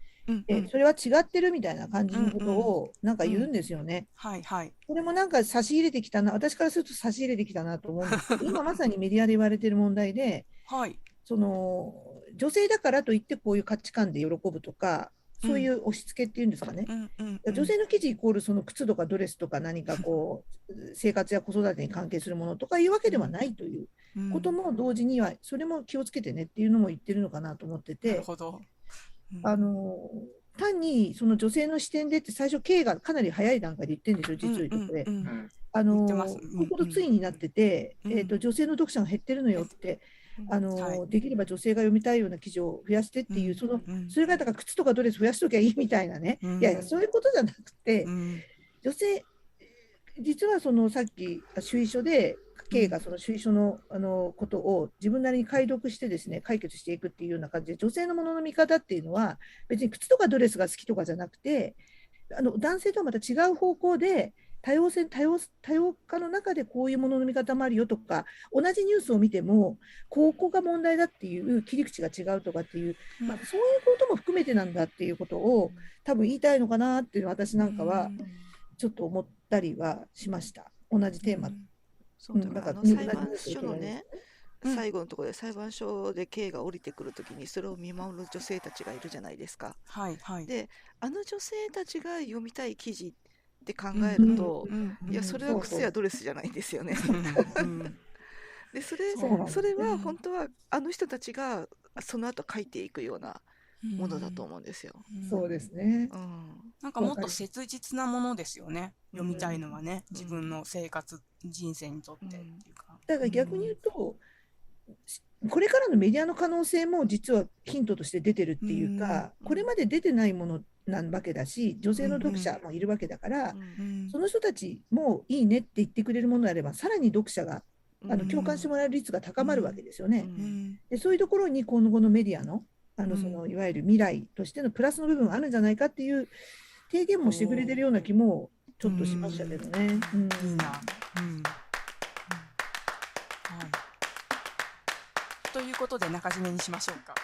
うんうんそれは違ってるみたいな感じのことをなんか言うんですよね。はいはい。これもなんか差し入れてきたな、私からすると差し入れてきたなと思うんですけど、今まさにメディアで言われてる問題で、はい。その女性だからといってこういう価値観で喜ぶとか、そういう押し付けっていうんですかね。うんうんうん女性の記事イコールその靴とかドレスとか何かこう生活や子育てに関係するものとかいうわけではないということも同時にはそれも気をつけてねっていうのも言ってるのかなと思ってなるて、あの単にその女性の視点でって最初 K がかなり早い段階で言ってるんですよ、実を言うとこれ。あのここのついになってて、うん。えーと女性の読者が減ってるのよって、あのはい。できれば女性が読みたいような記事を増やしてっていう、そのうんそれがだから靴とかドレス増やしときゃいいみたいなね、うん。いやいや、そういうことじゃなくて、うん。女性、実はそのさっき、主意書で、K がその主意書のあのことを自分なりに解読してですね、解決していくっていうような感じで、女性のものの見方っていうのは、別に靴とかドレスが好きとかじゃなくて、あの男性とはまた違う方向で、多様性多様多様化の中でこういうものの見方もあるよとか、同じニュースを見ても、ここが問題だっていう切り口が違うとかっていう、まあ、そういうことも含めてなんだっていうことを、多分言いたいのかなっていうのは、私なんかはちょっと思ったりはしました。同じテーマ。そうだねうんあの裁判所のね、うん最後のところで裁判所で K が降りてくるときにそれを見守る女性たちがいるじゃないですか。はいはい。で、あの女性たちが読みたい記事って考えると、うんいや、それは靴やドレスじゃないんですよね。でそれそれはうん本当はあの人たちがその後書いていくようなものだと思うんですよ。うん。そうですね。うん。なんかもっと切実なものですよね。読みたいのはね、うん。自分の生活、人生にとってっていうか。だから逆に言うと、これからのメディアの可能性も実はヒントとして出てるっていうか、うん。これまで出てないものなわけだし、女性の読者もいるわけだから、うん。その人たちもいいねって言ってくれるものであれば、さらに読者があのうん。共感してもらえる率が高まるわけですよね。うん。うん。でそういうところに今後のメディアのあのうんそのいわゆる未来としてのプラスの部分があるんじゃないかっていう提言もしてくれてるような気もちょっとしましたけどね。うんいいな。うん。うんはい。ということで中締めにしましょうか。